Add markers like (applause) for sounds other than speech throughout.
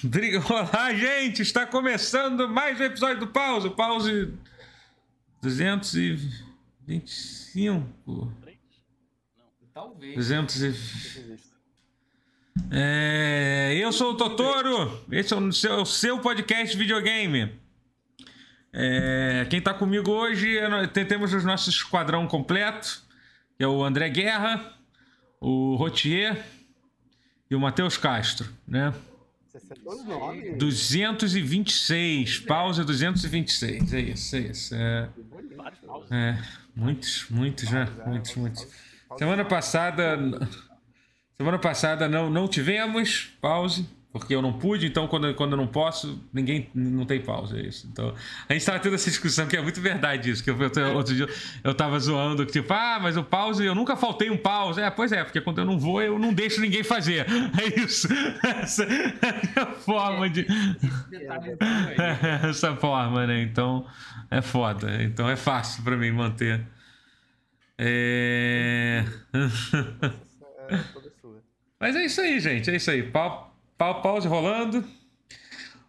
(laughs) Olá, gente! Está começando mais um episódio do Pause. Pause 225. Talvez. 200 e... É, eu sou o Totoro. Esse é o seu, o seu podcast de videogame. É, quem está comigo hoje é, temos o nosso esquadrão completo, que é o André Guerra, o Rotier e o Matheus Castro, né? Você acertou os nomes? 226, pausa 226, é isso, é isso. É, é muitos, muitos, né? Muitos, muitos. Semana passada, semana passada não, não tivemos pause, porque eu não pude, então quando, quando eu não posso, ninguém não tem pausa, é isso. Então, a gente estava tendo essa discussão que é muito verdade isso, que eu, eu, outro dia eu tava zoando, que tipo, ah, mas o pause, eu nunca faltei um pause. É, pois é, porque quando eu não vou, eu não deixo ninguém fazer. (laughs) É isso. Essa é a forma de... (laughs) Essa forma, né? Então, é foda. Então é fácil para mim manter. É... É. Mas é isso aí, gente. É isso aí. Pause rolando.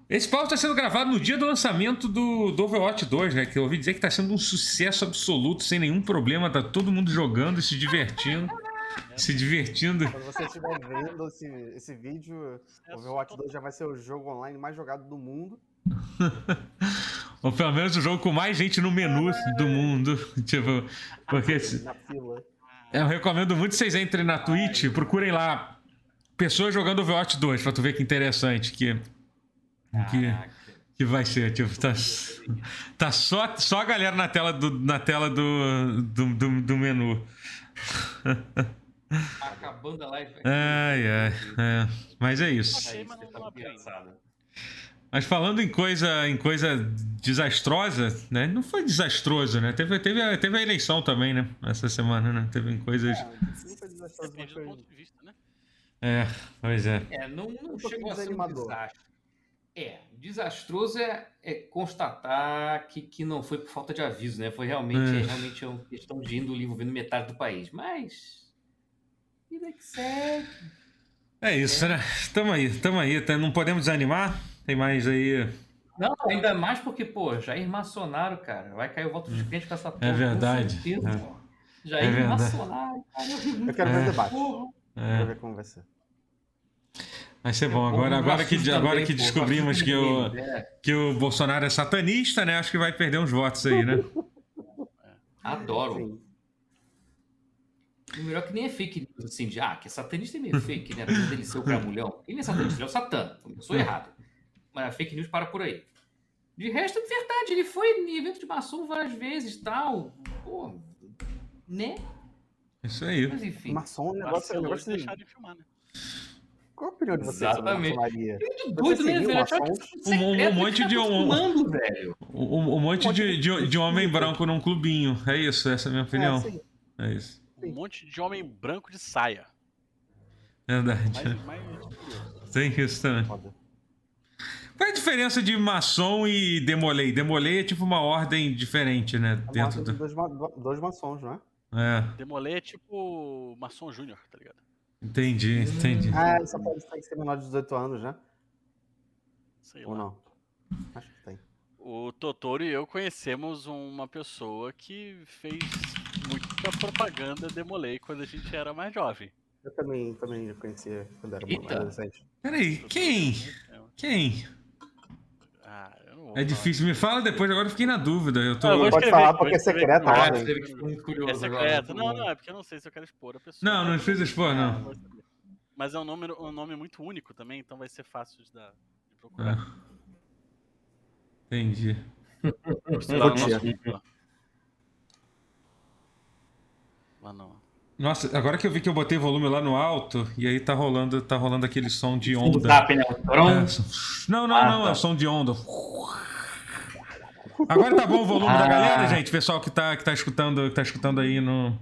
Esse pause está sendo gravado no dia do lançamento do, do Overwatch 2, né? Que eu ouvi dizer que está sendo um sucesso absoluto, sem nenhum problema. Tá todo mundo jogando e se divertindo. (laughs) se divertindo. Quando você estiver vendo esse, esse vídeo, o Overwatch 2 já vai ser o jogo online mais jogado do mundo. (laughs) Ou pelo menos o jogo com mais gente no menu do mundo. (laughs) Tipo, porque Na fila. eu recomendo muito que vocês entrem na Twitch, procurem lá pessoas jogando Overwatch 2 pra tu ver que interessante que que, que vai ser, tipo, tá, tá só, só a galera na tela do, na tela do, do, do, do menu. Acabando a live. Ai, ai, é. Mas é isso. Tá. Mas falando em coisa, em coisa desastrosa, né? Não foi desastroso, né? Teve, teve, a, teve a eleição também, né? Essa semana, né? Teve coisas. É, não foi desastroso, mas foi. ponto de vista, né? É, pois é. É, não, não Um chegou a ser um desastre. É, desastroso é, é constatar que, que não foi por falta de aviso, né? Foi realmente, É. é. realmente uma questão de índole envolvendo metade do país. Mas. Vida que segue. É isso, né? Tamo aí, tamo aí. tá- Não podemos desanimar. Tem mais aí. Não, ainda mais porque, pô, Jair Maçonaro, cara, vai cair o voto de crente com essa porra. com verdade. certeza, É. pô. Jair É verdade. Maçonaro, cara. Eu quero ver É. o debate. Porra. É, ver como vai ser. vai ser bom. É, Agora, o agora, que, agora que pô, descobrimos que o, dele, é. que o Bolsonaro é satanista, né? Acho que vai perder uns votos aí, né? Adoro. Sim. O melhor que nem é fake news, assim, de, ah, que é satanista é meio fake, né? Apesar dele ser o gramulhão. Ele é satanista, ele é o satã. Começou errado. Mas a fake news para por aí. De resto, é verdade, ele foi em evento de maçom várias vezes tal. Pô, né? Isso aí. Mas enfim. Maçom é um negócio, é um negócio de... deixar de filmar, né? Qual a opinião de vocês Exatamente. Muito doido, né, seguiu velho? Um- um monte de um- fumando, velho. Um, um monte de, de, de homem branco num clubinho. É isso, essa é a minha opinião. É, sim. É isso. Um monte de homem branco de saia. Verdade. Mais, mais. Tem isso também. Foda. Qual é a diferença de maçom e demolei? Demolei é tipo uma ordem diferente, né? É uma Dentro do. dois, ma- dois maçons, não é? É, Demolei é tipo maçom júnior, tá ligado? entendi, entendi. Ah, só pode tem que ser menor de 18 anos, né? Sei Ou lá. não? Acho que tem. O Totoro e eu conhecemos uma pessoa que fez muita propaganda Demolei quando a gente era mais jovem. Eu também, também conhecia quando era Eita. adolescente. Peraí, quem? Quem? Ah, É difícil, me fala depois, agora eu fiquei na dúvida. Eu tô. Ah, eu vou Pode escrever, falar vou porque é a com- Ah, É secreto. Não, não, é porque eu não sei se eu quero expor a pessoa. Não, não precisa expor, não. vou. Mas é um nome, um nome muito único também, então vai ser fácil de, dar, de procurar. Ah, entendi. (laughs) Nosso grupo lá. No- Nossa, agora que eu vi que eu botei volume lá no alto, e aí tá rolando, tá rolando aquele som de onda. Zap, né? É, não, não, Ah, não, é tá. o som de onda. Agora tá bom o volume da Ah. galera, gente? Pessoal que tá, que tá escutando, que tá escutando aí no.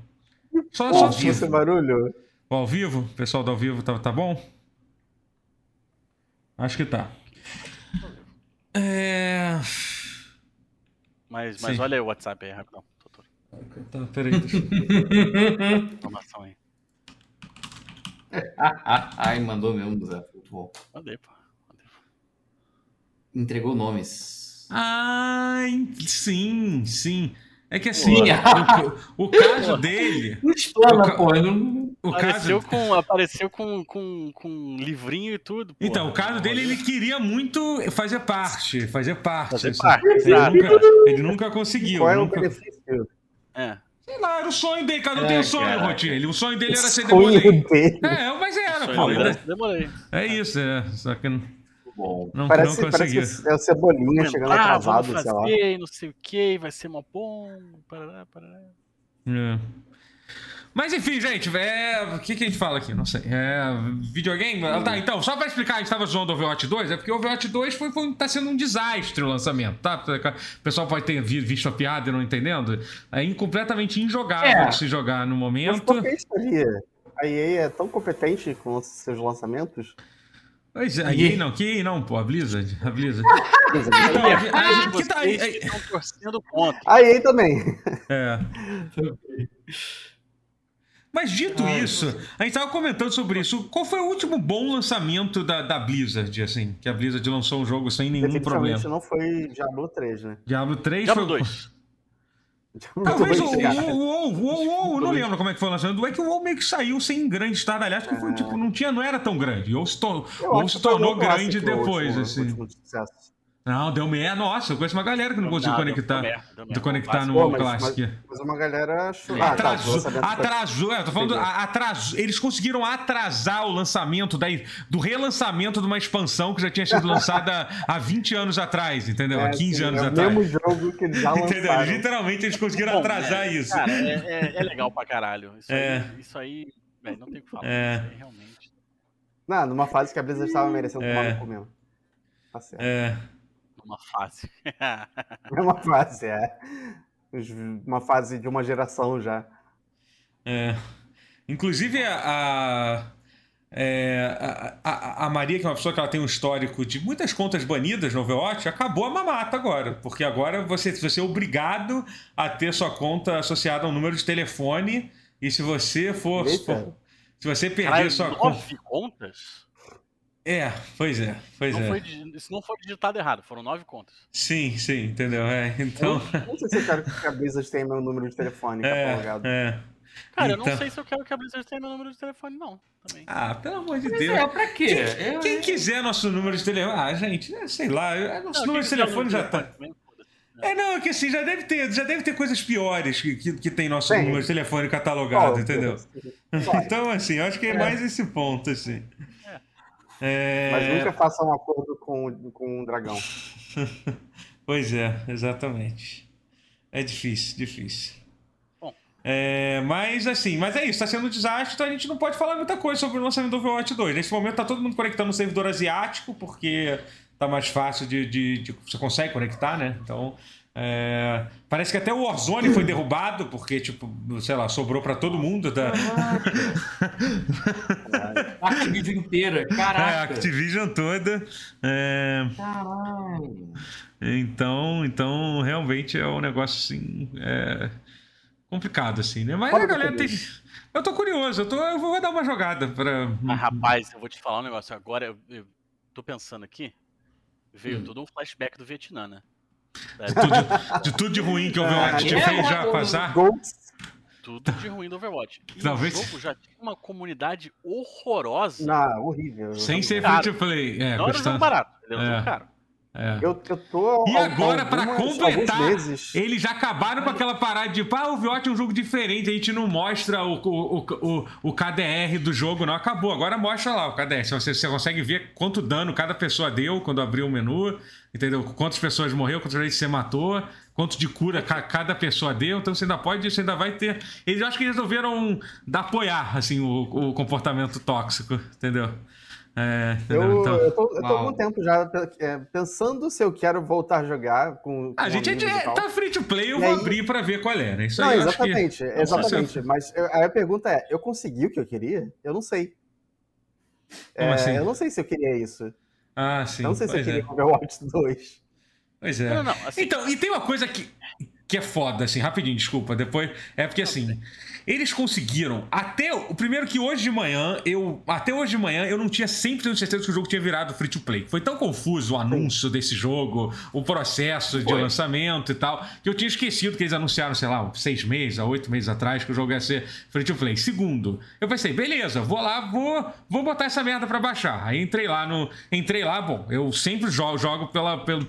Só, só vivo. esse barulho. O ao vivo? Pessoal do ao vivo, tá, tá bom? Acho que tá. É. Mas, mas Sim. olha aí o WhatsApp aí, rapidão. Tá, peraí. Deixa... eu- (laughs) Informação aí. (laughs) Ai, mandou mesmo, Zé. Muito bom. Mandei, pô. Entregou nomes. Ah, sim, sim. É que assim, Sim. o, o caso (laughs) dele. Não explana, O ca- pô. Não... O Apareceu, caso, com, apareceu com, com, com um livrinho e tudo. pô. então, o caso dele, ele queria muito fazer parte, fazer parte. Fazer assim. parte, Ele, nunca, ele nunca conseguiu. Qual é o nunca- benefício? É. Sei lá, era o sonho dele, cada um É, tem um sonho. Ele- O sonho dele era ser demolei. dele. É, mas era, pô. Demorei. É isso, é. Só que não, Bom. não, Parece, não parece que é o Cebolinha chegando Ah, atrasado, vamos sei lá. fazer, não sei o que, vai ser mó bom. Parará, parará. É. Mas enfim, gente, é... o que, que a gente fala aqui? Não sei. É... Videogame? Ah, Tá, então, só pra explicar, a gente tava zoando o Overwatch 2, é porque o Overwatch 2 foi, foi, tá sendo um desastre o lançamento, tá? O pessoal pode ter vi- visto a piada e não entendendo. É completamente injogável É. de se jogar no Mas momento. por que isso ali? A EA é tão competente com os seus lançamentos? Pois é, a EA não, que EA não, pô, a Blizzard. A Blizzard. (laughs) Então, Então, a, a gente que tá estão torcendo contra. A EA também. É. Mas dito isso, a gente tava comentando sobre isso. Qual foi o último bom lançamento da, da Blizzard, assim? Que a Blizzard lançou um jogo sem nenhum problema. não foi Diablo 3, né? Diablo 3 Diablo foi... 2. Diablo Talvez o 2, cara. WoW, WoW, WoW, não lembro como é que foi o lançamento. É que o WoW meio que saiu sem grande estardalhaço, porque foi, tipo, não, tinha, não era tão grande. Ou se, tornou o grande o depois, último- assim. Não, deu meia. Nossa, eu conheço uma galera que não conseguiu conectar. deu deu conectar no Pô, WoW mas, Classic. mas, mas uma galera achou. Ah, tá, o Atrasou, foi- atrasou, é, eu tô falando, atrasou, eles conseguiram atrasar o lançamento daí, do relançamento de uma expansão que já tinha sido lançada há 20 anos atrás, entendeu? há É, 15 sim, anos é o atrás. mesmo jogo que eles já (laughs) Entendeu? lançaram. Literalmente eles conseguiram Bom, atrasar né, isso. Cara, é, é- é legal pra caralho. Isso É. aí, isso aí velho, não tem o que falar. É. Isso aí realmente. Não, numa fase que a Blizzard estava merecendo É. tomar no cu mesmo. Tá certo. É, (laughs) Numa fase. É uma fase, é. Uma fase de uma geração já. é. Inclusive a, a, é, a, a- a Maria, que é uma pessoa que ela tem um histórico de muitas contas banidas no Overwatch, acabou a mamata agora. Porque agora você, você é obrigado a ter sua conta associada a um número de telefone. E se você for. Eita. se você perder Caralho, sua conta. nove contas? É, pois é, pois Não é. foi isso não foi digitado errado, foram nove contas. Sim, sim, entendeu? É, então. Eu não sei se eu quero que a Blizzard tenha meu número de telefone catalogado. É, é. Cara, eu Então- não sei se eu quero que a Blizzard tenha meu número de telefone, não. Também. Ah, pelo amor de Mas Deus. é, pra quê? Quem, Eu- quem quiser nosso número de telefone. Ah, gente, é, sei lá, é, nosso Não, número de telefone já tá. também. É, não, é que assim, já deve ter, já deve ter coisas piores que, que, que tem nosso Tem. número de telefone catalogado, Ó, entendeu? Vai. (laughs) Então, assim, eu acho que é, É. mais esse ponto, assim. É, Mas nunca faça um acordo com, com um dragão. (laughs) Pois é, exatamente. É difícil, difícil. Bom. É, mas assim, mas é isso, tá sendo um desastre, então a gente não pode falar muita coisa sobre o lançamento do Overwatch 2. Nesse momento tá todo mundo conectando no servidor asiático, porque tá mais fácil de. de- de- você consegue conectar, né? Então. é, parece que até o Warzone foi derrubado, porque, tipo, sei lá, sobrou pra todo mundo da (laughs) Activision inteira, é, caraca. Activision toda. É, Caralho. Então, então realmente é um negócio assim. é, complicado, assim, né? Mas Fala a galera tem. Eu tô curioso, eu, tô, eu vou dar uma jogada pra. Mas, rapaz, eu vou te falar um negócio. Agora, eu, eu tô pensando aqui, veio Hum. todo um flashback do Vietnã, né? É, De tudo, de tudo de ruim que o Overwatch te é, fez já mano. passar. Ghosts. Tudo de ruim do Overwatch. E Talvez- o jogo já tinha uma comunidade horrorosa. Não, horrível. Sem ser free to play. É, não era um jogo barato, ele era um É. jogo caro. é. Eu, eu tô. E agora, pra algumas- completar, eles já acabaram com aquela parada de, pá, o Overwatch é um jogo diferente, a gente não mostra o, o, o, o, o KDR do jogo, não. Acabou, agora mostra lá o KDR. Você, você consegue ver quanto dano cada pessoa deu quando abriu o menu, entendeu? Quantas pessoas morreu, quantas vezes você matou, quanto de cura ca- cada pessoa deu. Então você ainda pode, você ainda vai ter. Eles acho que resolveram dar, apoiar, assim, o, o comportamento tóxico, entendeu? É? Eu, Então- eu tô, eu tô há algum tempo já é, pensando se eu quero voltar a jogar com. com A gente é, tá free to play, eu E vou aí- abrir pra ver qual é, né? Isso Não, aí acho que- exatamente, Não exatamente. Mas eu- aí a pergunta é: eu consegui o que eu queria? Eu não sei. É, assim? Eu não sei se eu queria isso. Ah, sim. eu não sei se eu pois queria é. Overwatch 2. Pois é. Não, não, assim, Então, e tem uma coisa que. que é foda, assim, rapidinho, desculpa. Depois. É porque assim. Eles conseguiram. Até. O primeiro que hoje de manhã, eu. Até hoje de manhã, eu não tinha 100% certeza que o jogo tinha virado free to play. Foi tão confuso o anúncio desse jogo, o processo de Foi. lançamento e tal, que eu tinha esquecido que eles anunciaram, sei lá, seis meses, oito meses atrás, que o jogo ia ser free to play. Segundo, eu pensei, beleza, vou lá, vou, vou botar essa merda pra baixar. Aí entrei lá no. Entrei lá, bom, eu sempre jogo, jogo pela, pelo,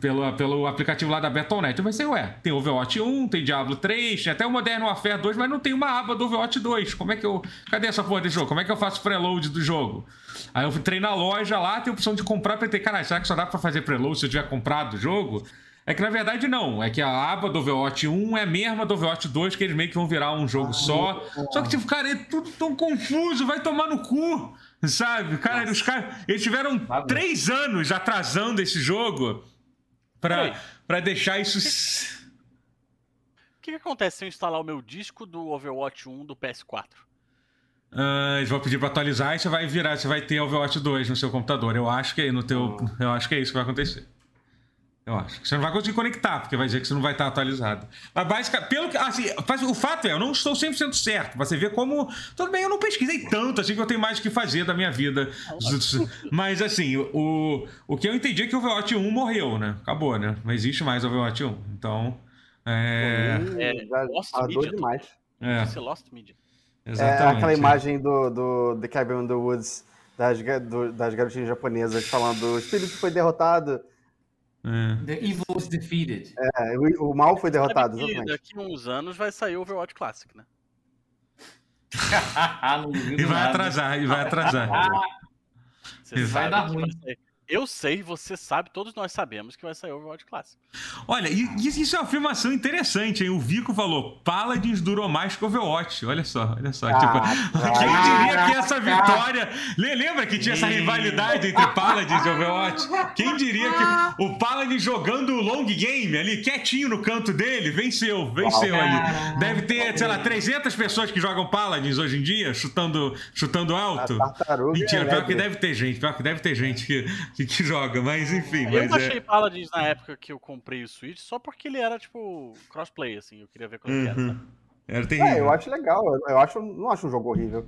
pelo, pelo aplicativo lá da Battle.net. Eu pensei, ué, tem Overwatch 1, tem Diablo 3, tem até o Modern Warfare 2, mas não tem uma aba do Overwatch 2. Como é que eu. Cadê essa porra desse jogo? Como é que eu faço preload do jogo? Aí eu entrei na loja lá, tem a opção de comprar, pensei, caralho, será que só dá pra fazer preload se eu tiver comprado o jogo? É que na verdade não, é que a aba do Overwatch 1 é a mesma do Overwatch 2, que eles meio que vão virar um jogo só. Só que, tipo, cara, é tudo tão confuso, vai tomar no cu, sabe? Cara, os caras, eles tiveram três anos atrasando esse jogo pra, pra deixar isso. O que, que acontece se eu instalar o meu disco do Overwatch 1 do PS4? Ah, eles vão pedir pra atualizar e você vai virar, você vai ter Overwatch 2 no seu computador. Eu acho que é no teu, eu acho que é isso que vai acontecer. Eu acho. Você não vai conseguir conectar, porque vai dizer que você não vai estar atualizado. Mas basicamente, pelo que. Assim, o fato é, eu não estou 100% certo. Você vê como. Tudo bem, eu não pesquisei tanto, assim que eu tenho mais o que fazer da minha vida. (laughs) Mas assim, o, o que eu entendi é que o Overwatch 1 morreu, né? Acabou, né? Não existe mais Overwatch 1. Então. É. É, já Lost Media, demais. É, Lost Media. É exatamente. aquela imagem do, do The Cabin in the Woods das, do- das garotinhas japonesas falando o espírito foi derrotado. É. The evil is defeated. É, o, o mal foi derrotado, Sabe que exatamente. daqui a uns anos vai sair o Overwatch Classic, né? (laughs) duvido E vai nada. atrasar, e vai atrasar. Você (laughs) Vai dar ruim. Eu sei, você sabe, todos nós sabemos que vai sair o Overwatch Classic. Olha, isso é uma afirmação interessante, hein? O Vico falou: Paladins durou mais que Overwatch. Olha só, olha só. Ah, tipo, (laughs) quem diria que essa vitória. Le- Lembra que tinha essa rivalidade entre Paladins e Overwatch? Quem diria que o Paladin jogando o long game ali, quietinho no canto dele, venceu, venceu ali. Deve ter, sei lá, 300 pessoas que jogam Paladins hoje em dia, chutando, chutando alto. Tartaruga Mentira, pior que deve ter gente, pior que deve ter gente que, que, que joga, mas enfim. eu Mas baixei é... Paladins na época que eu comprei o Switch só porque ele era, tipo, crossplay, assim. Eu queria ver como que era, Uhum. sabe? Era terrível. É, eu acho legal. eu- acho, não acho um jogo horrível.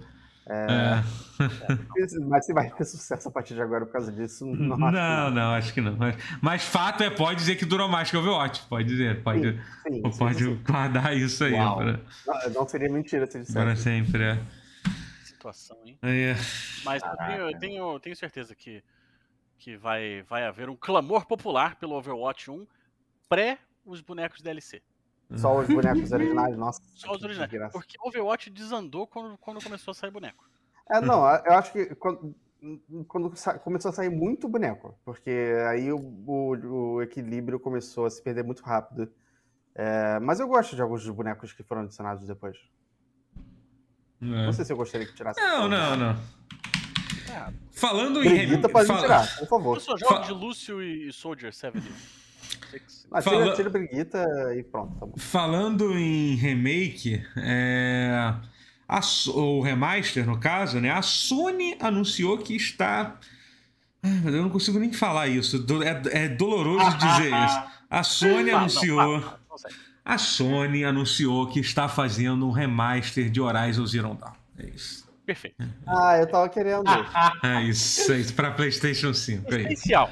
É. (laughs) Mas se vai ter sucesso a partir de agora por causa disso, (laughs) não acho. Não, não, acho que não. Mas, mas fato é, pode dizer que durou mais que o Overwatch. Pode dizer, pode, Sim, sim, pode sim. guardar isso aí para, Não, não seria mentira se dissesse. para sempre. É. Situação, hein? É. Mas eu tenho, eu tenho, eu tenho certeza que, que vai, vai haver um clamor popular pelo Overwatch 1 pré os bonecos DLC. Só os bonecos originais, nossa. Só os originais. desgraça. Porque Overwatch desandou quando, quando começou a sair boneco. É, não, eu acho que quando, quando começou a sair muito boneco, porque aí o, o- o equilíbrio começou a se perder muito rápido. É, mas eu gosto de alguns dos bonecos que foram adicionados depois. Não sei se eu gostaria que tirasse. É. Não, não, não. É. Falando em. Briguita pode fala- tirar, por favor. Eu só jogo Fa- de Lúcio e Soldier 70. Ah, Fala- tira, tira Briguita e pronto, tá bom. Falando em remake, é, a So- o remaster, no caso, né? A Sony anunciou que está. Ai, eu não consigo nem falar isso. É, é doloroso dizer isso. A Sony (laughs) Fala, anunciou. não, fala, não sei. A Sony anunciou que está fazendo um remaster de Horizon Zero Dawn. É isso. Perfeito. Ah, eu tava querendo. (laughs) É isso, é isso. Pra PlayStation 5. É. Essencial.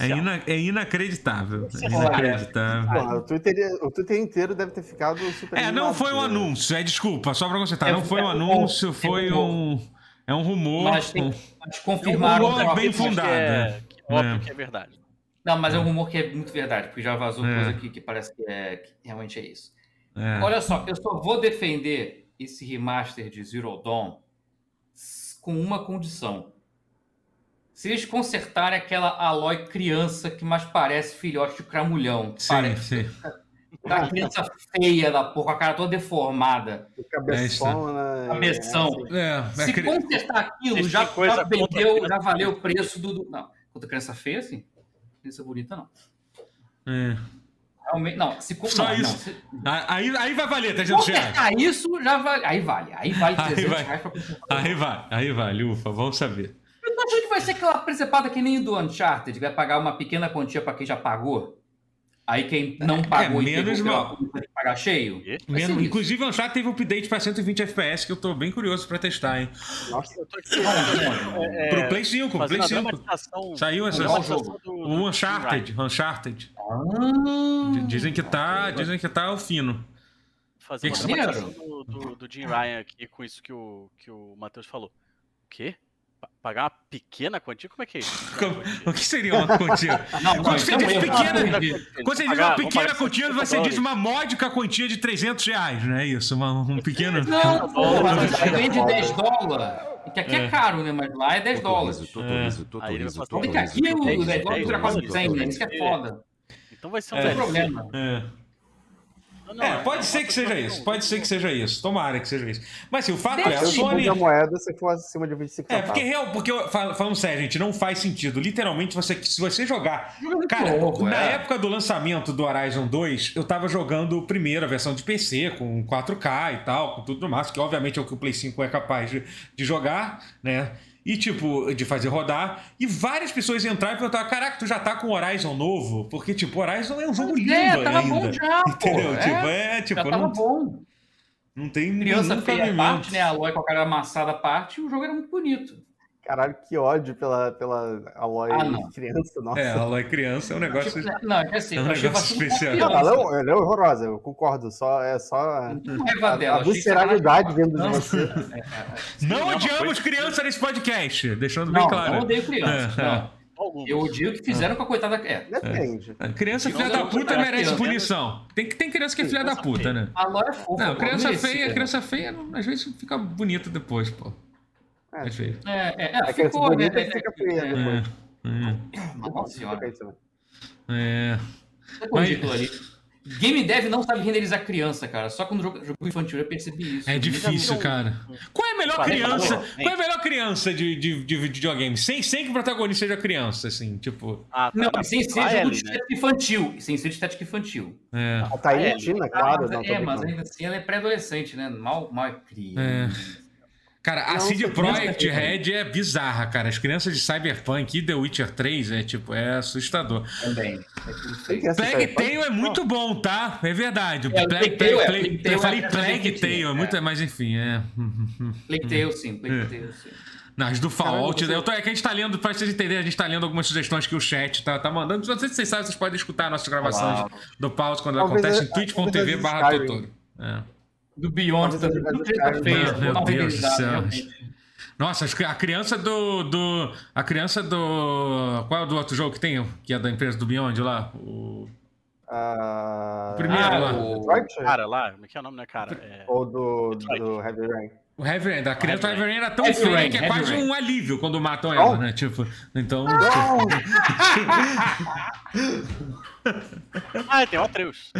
é, ina- é inacreditável. É inacreditável. Porra, o, Twitter, o Twitter inteiro deve ter ficado super. É, não foi um né? anúncio, é desculpa, só pra consertar. É, Não foi um é, anúncio, é foi rumor. um. É um rumor. Mas tem- um- Mas confirmaram. rumor troca- bem fundada. é- que óbvio É. que é verdade. Não, mas é um rumor que é muito verdade, porque já vazou É. coisa aqui que parece que, é, que realmente é isso. é. Olha só, eu só vou defender esse remaster de Zero Dawn com uma condição. Se eles consertarem aquela Aloy criança que mais parece filhote de cramulhão. Sim, Parece sim. a criança feia da porra, com a cara toda deformada. Cabeçona. Cabeção. É, Se é consertar aquilo, Vocês já, já vendeu, já valeu o preço do. Não, contra criança feia, sim. Criança bonita, não. é. Não. Se, Só não, isso. não, se, Aí, aí vai valer, tá certo. consertar isso, já vale. Aí vale. Aí vale Aí 300 vai. reais pra. Aí vai, aí vale, ufa, vamos saber. Eu tô achando que vai ser aquela presepada que nem do Uncharted, vai pagar uma pequena quantia pra quem já pagou. Aí quem não pagou É, menos mal. tem que pagar cheio. Menos- inclusive, o Uncharted teve um update pra 120 FPS que eu tô bem curioso pra testar, hein? Nossa, Eu tô aqui, é, Pro Play 5, Play fazendo a 5. dramatização. Saiu essa. Dramatização do- O do Uncharted, Uncharted. Ah, Dizem que tá, dizem que tá o fino. Fazer uma do, do, do Jim Ryan aqui com isso que o, que o Matheus falou. O quê? Pa- Pagar uma pequena quantia? Como é que é isso? O que seria uma quantia? (laughs) Não, não, Quando você então diz eu- pequena- Quando você diz uma pequena quantia, 50 você diz uma módica quantia de 300 reais, não é isso? Uma, um pequeno. Não, porra, mas Não, ganha de 10 dólares. Que aqui é caro, né? Mas lá é 10 dólares. Totorizo, passar Porque totorizo, aqui o dez, 10 dólares dura quase dez, 100, né? Isso que é foda. Então vai ser um DLC. problema. É. Não, É, pode ser uma que seja isso, pode ser que seja isso. Tomara que seja isso. Mas assim, o fato Deve é, a Sony. a moeda se for acima de 25 É, porque real, porque falando sério, gente, não faz sentido. Literalmente, você, se você jogar. Cara, louco, na é. época do lançamento do Horizon 2, eu tava jogando primeiro a versão de PC, com 4K e tal, com tudo no máximo, que obviamente é o que o Play 5 é capaz de, de jogar, né? E, tipo, de fazer rodar. E várias pessoas entraram e perguntaram: caraca, tu já tá com Horizon novo? Porque, tipo, Horizon é um jogo lindo É, tava ainda. bom já. (laughs) Entendeu? É, tipo, é, tipo, já tava não, bom. não tem Criança feia à cabimento. parte, né? A Aloy com a cara amassada à parte, o jogo era muito bonito. Caralho, que ódio pela, pela Aloy Ah, não. criança, nossa. É, ela é criança, é um negócio. Tipo, não, é que assim, é um negócio especial. Não, ela, é, ela é horrorosa, eu concordo. Só, é só Não a, dela. a achei visceralidade sacanagem. vindo de Não, você. é, é, é. Não odiamos criança nesse podcast, deixando bem Não, claro. não odeio criança. É, não. Algumas. Eu odio o que fizeram com a coitada. É. Depende. A Criança filha não da puta merece criança. punição. Tem, que- tem criança que é filha da puta, feia. né? A Aloy é fofa. Não, criança feia, criança feia, não- às vezes fica bonita depois, pô. É. É feio. É, é, é, ficou, né? É, fica é, feia é, depois. É, Nossa senhora. Né? é. É ali. Game Dev não sabe renderizar criança, cara. Só quando jogo, jogo infantil eu percebi isso. É difícil, cara. Qual é a melhor criança? anos, Qual é a melhor criança de, de, de videogame? Sem, sem que o protagonista seja criança, assim, tipo. Ah, tá. Não, mas sem ser A jogo de né? estética infantil. Sem ser de estética infantil. É. A Thaís Ah, é, Tina, claro. mas, não, tô é, mas ainda assim ela é pré-adolescente, né? Mal, mal é criança. Cara, a CD Projekt Red é bizarra, cara. As crianças de Cyberpunk e The Witcher 3 é tipo, é assustador. Também. É Plague? Tale é muito bom, tá? É verdade. É, Plague, Plague é, eu falei é Plague Tale, é é. muito, mas enfim, é. Plague Tale, sim. Plague Tale, sim. Nas do Fallout, Caralho, eu tô, é que a gente tá lendo, pra vocês entenderem, a gente tá lendo algumas sugestões que o chat tá, tá mandando. Não sei se vocês sabem, vocês podem escutar nossas gravações Claro. do Pause quando Talvez acontece em twitch.tv barra. É. Do Beyond, Talvez tá feia. Meu Deus do céu. Nossa, acho que a criança do, do. A criança do. Qual é o do outro jogo que tem? Que é da empresa do Beyond lá? O. Ah, Primeiro Ah, lá. o-? Cara lá, como é que é o nome, né, cara? É... Ou do, Detroit. do Heavy Rain? O Heavy Rain. A criança do Heavy Rain era tão Heavy feia Rain, que é Heavy quase Rain. um alívio quando matam ela, né? Tipo. Então. (laughs) Ah, tem o Atreus.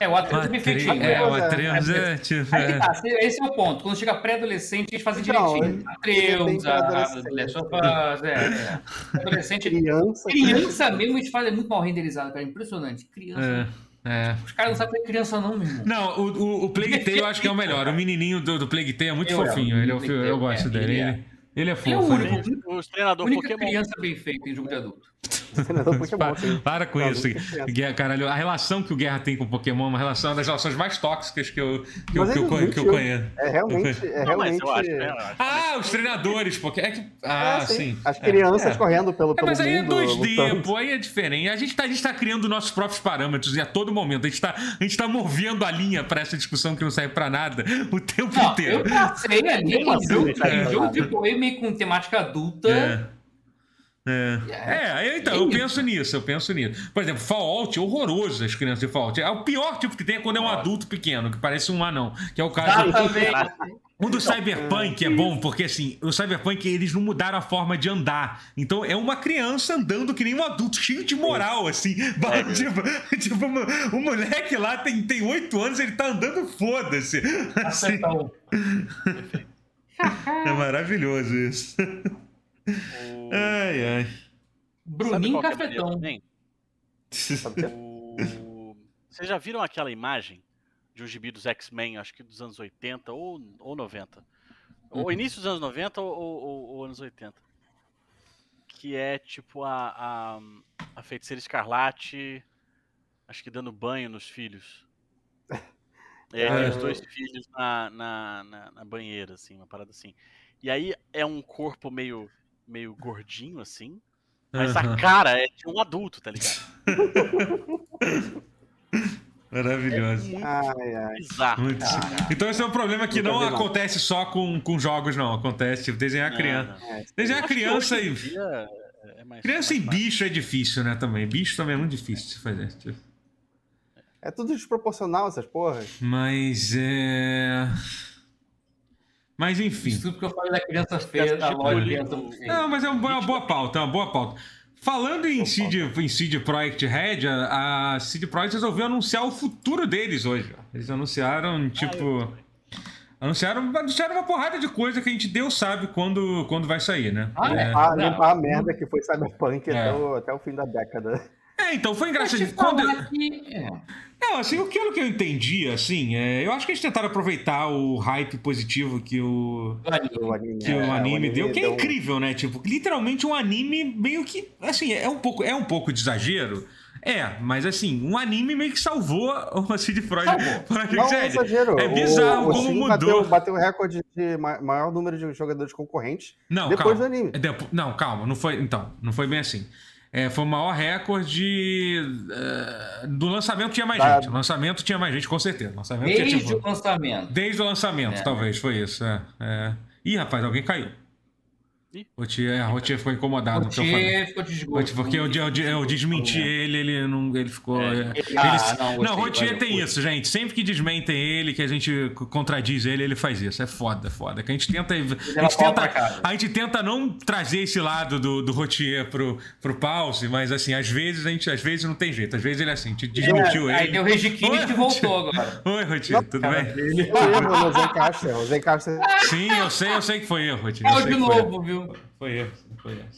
É, o Atreus é Atreus, feitinho. é, o Atreus é, tipo. Aí que é. tá, esse é o ponto. Quando chega pré-adolescente, eles fazem Não, direitinho. Atreus, a, a Us, é, é. (laughs) Adolescente, Criança. criança mesmo, eles fazem muito mal renderizado, cara. Impressionante. Criança. É, é. Os caras não sabem fazer criança, não, meu irmão. Não, o, o, o Plague (laughs) Tale eu acho que é o melhor. O menininho do, do Plague Tale é muito Eu fofinho. Ele é fi- eu Tale, gosto é, dele. ele é. Ele, é fofo. Ele é o único. Os treinadores única Pokémon. criança bem feita em jogo de adulto. Pokémon, sim. Para com Não, isso. Guerra, caralho, a relação que o Guerra tem com o Pokémon é uma relação uma das relações mais tóxicas que eu, que eu, que eu, que eu conheço. É realmente. É Não, mas realmente. eu acho, né. Ah, os treinadores, porque é que. Ah, É, sim. As crianças É. correndo pelo, É, pelo mas aí é mundo. 2D, lutando. pô, aí é diferente. A gente, tá, a gente tá criando nossos próprios parâmetros e a todo momento. A gente tá, a gente tá movendo a linha pra essa discussão que não serve pra nada o tempo Não, inteiro. eu passei ali Como em jogo, AAA meio com temática adulta. É. É. É, então, eu penso nisso, eu penso nisso. Por exemplo, Fallout, horroroso as crianças de Fallout. É o pior tipo que tem é quando é um adulto pequeno, que parece um anão. Que é o caso. Um do Cyberpunk é bom, porque assim, o Cyberpunk eles não mudaram a forma de andar. Então é uma criança andando que nem um adulto, cheio de moral, assim. tipo, (laughs) tipo um, um moleque lá tem, tem 8 anos, ele tá andando foda-se. Assim, é maravilhoso isso. O... Ai, ai. Bruninho é Cafetão. O... Vocês já viram aquela imagem de um gibi dos X-Men, acho que dos anos 80 ou, ou 90? Ou início dos anos 90 ou, ou- ou anos 80. Que é tipo a, a, a feiticeira escarlate acho que dando banho nos filhos. E aí tem É. os dois filhos na, na, na, na banheira, assim, uma parada assim. E aí é um corpo meio, meio gordinho, assim, mas Aham. a cara é de um adulto, tá ligado? (laughs) Maravilhoso. Muito Ai, ai. bizarro. Muito-. Então esse é um problema que não acontece só com, com jogos, não. Acontece, tipo, desenhar Não, criança. não. É, Desenhar criança e. dia é mais- Criança e mais fácil. bicho é difícil, né? Também. Bicho também é muito difícil de fazer. tipo. é tudo desproporcional, essas porras. Mas é. Mas enfim. Isso tudo que eu falei da criança feia da Tipo, loja criança. Não, mas é uma boa, uma boa pauta, é uma boa pauta. Falando em CD, em CD Projekt Red, a CD Projekt resolveu anunciar o futuro deles hoje. ó. Eles anunciaram, tipo. Anunciaram, anunciaram uma porrada de coisa que a gente Deus sabe quando, quando vai sair, né? Ah, é. Ah, Não. limpar a merda que foi Cyberpunk É. até, o, até o fim da década. É, então foi engraçado. Quando, é. Não, assim, o que eu entendi, assim, é, eu acho que eles tentaram aproveitar o hype positivo que o, O anime, que é, o anime deu, que é deu- incrível, né? Tipo, literalmente um anime meio que, assim, é um pouco, é um pouco de exagero. É, mas assim, um anime meio que salvou o CD Projekt. Projekt Não é exagero. É bizarro o, o como Steam mudou. Bateu, o recorde de ma- maior número de jogadores concorrentes Não, depois calma. do anime. É depo- Não, calma, não foi. Então, não foi bem assim. É, foi o maior recorde eh, do lançamento tinha mais Da- gente. O lançamento tinha mais gente, com certeza. O lançamento tinha, Desde tipo, o lançamento. Desde o lançamento, É. talvez, foi isso. É, é. Ih, rapaz, alguém caiu. O Tia, é, o Tia ficou incomodado eu. Tchê ficou desgosto. Porque eu, eu, eu desmenti ele, ele não, ele ficou. É. é. Ele- ah, Ele- não, o Rotier tem isso, gente. Sempre que desmentem ele, que a gente contradiz ele, ele faz isso. É foda, foda. Que a gente tenta. A gente tenta, a gente tenta não trazer esse lado do, do Rotier pro, pro pause, mas assim, às vezes a gente às vezes não tem jeito. Às vezes ele é assim, te desmentiu Aí ele. deu o Regiquini que voltou agora. Oi, Rotier, tudo bem? Foi erro no Zencaster. O Zencaster Sim, eu sei, eu sei que foi erro, Rotier. É eu o de novo, viu? Foi erro, foi erro.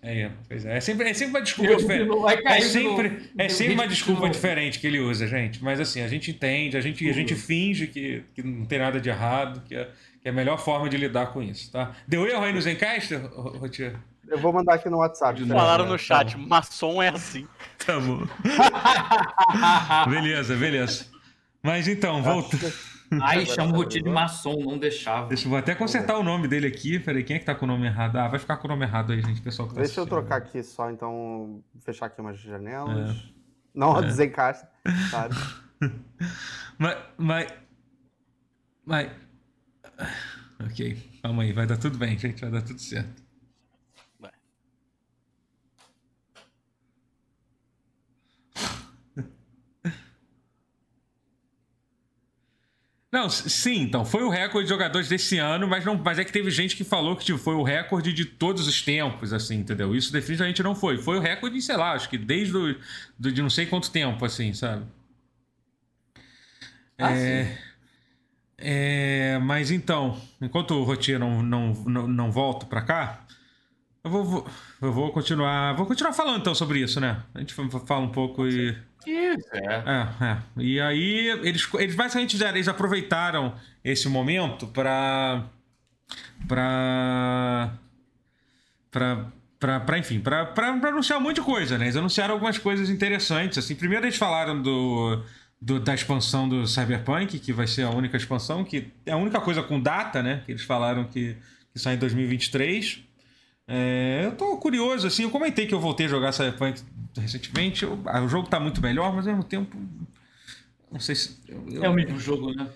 É erro, pois é. É sempre, é sempre uma desculpa Eu- diferente. É sempre, novo. é sempre uma De desculpa diferente que ele usa, gente. Mas assim, a gente entende, a gente, a gente finge que, que não tem nada de errado, que é, que é a melhor forma de lidar com isso, tá? Deu erro aí no Zencaster, Rotier? Eu vou mandar aqui no WhatsApp. né? Falaram no chat, maçom é assim. Tá bom. (laughs) beleza, beleza. Mas então, volta. Aí chama o Rotier de maçom, não deixava. Deixa eu vou até consertar o nome dele aqui. Peraí, quem é que tá com o nome errado? Ah, vai ficar com o nome errado aí, gente, pessoal que tá Deixa eu assistindo. trocar aqui só, então, fechar aqui umas janelas. Não a do Zencaster, sabe? (laughs) Mas, mas. Mas. Ok, calma aí, vai dar tudo bem, gente, vai dar tudo certo. Não, sim, então, foi o recorde de jogadores desse ano, mas, não, mas é que teve gente que falou que tipo, foi o recorde de todos os tempos, assim, entendeu? Isso definitivamente não foi. Foi o recorde, sei lá, acho que desde o, do, de não sei quanto tempo, assim, sabe? Ah, é, é, mas então, enquanto o Rotier não, não, não, não volta pra cá, eu vou, vou- eu vou continuar. Vou continuar falando então sobre isso, né? A gente fa- fala um pouco e. Isso, é. É, é. E aí, eles, eles basicamente eles aproveitaram esse momento pra. pra. pra. pra, pra enfim, pra, pra, pra anunciar um monte de coisa, né? Eles anunciaram algumas coisas interessantes, assim. Primeiro eles falaram do. do- da expansão do Cyberpunk, que vai ser a única expansão, que é a única coisa com data, né? Que eles falaram que, que sai em 2023. É, eu tô curioso, assim, eu comentei que eu voltei a jogar Cyberpunk recentemente. eu- ah, o jogo tá muito melhor, mas ao mesmo tempo. Não sei se. eu- eu- É o mesmo jogo, né?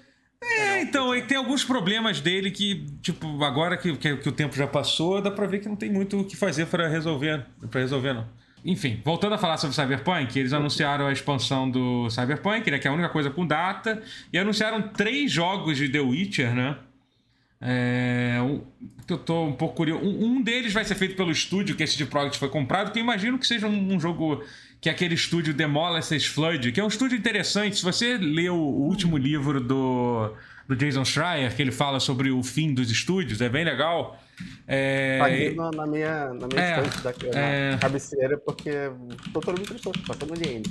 é, então, aí tem alguns problemas dele que, tipo, agora que, que, que o tempo já passou, dá pra ver que não tem muito o que fazer pra resolver. Pra resolver, não. Enfim, voltando a falar sobre Cyberpunk, eles anunciaram a expansão do Cyberpunk, né, que é a única coisa com data, e anunciaram três jogos de The Witcher, né? É, eu tô um pouco curioso. Um, deles vai ser feito pelo estúdio que esse de Project foi comprado, que eu imagino que seja um, um jogo que é aquele estúdio Demolishes Flood, que é um estúdio interessante. Se você leu o último livro do, do Jason Schreier, que ele fala sobre o fim dos estúdios, é bem legal. É, aqui na, na minha, na minha É, estante é. cabeceira, porque o doutor me emprestou, passando ali ainda.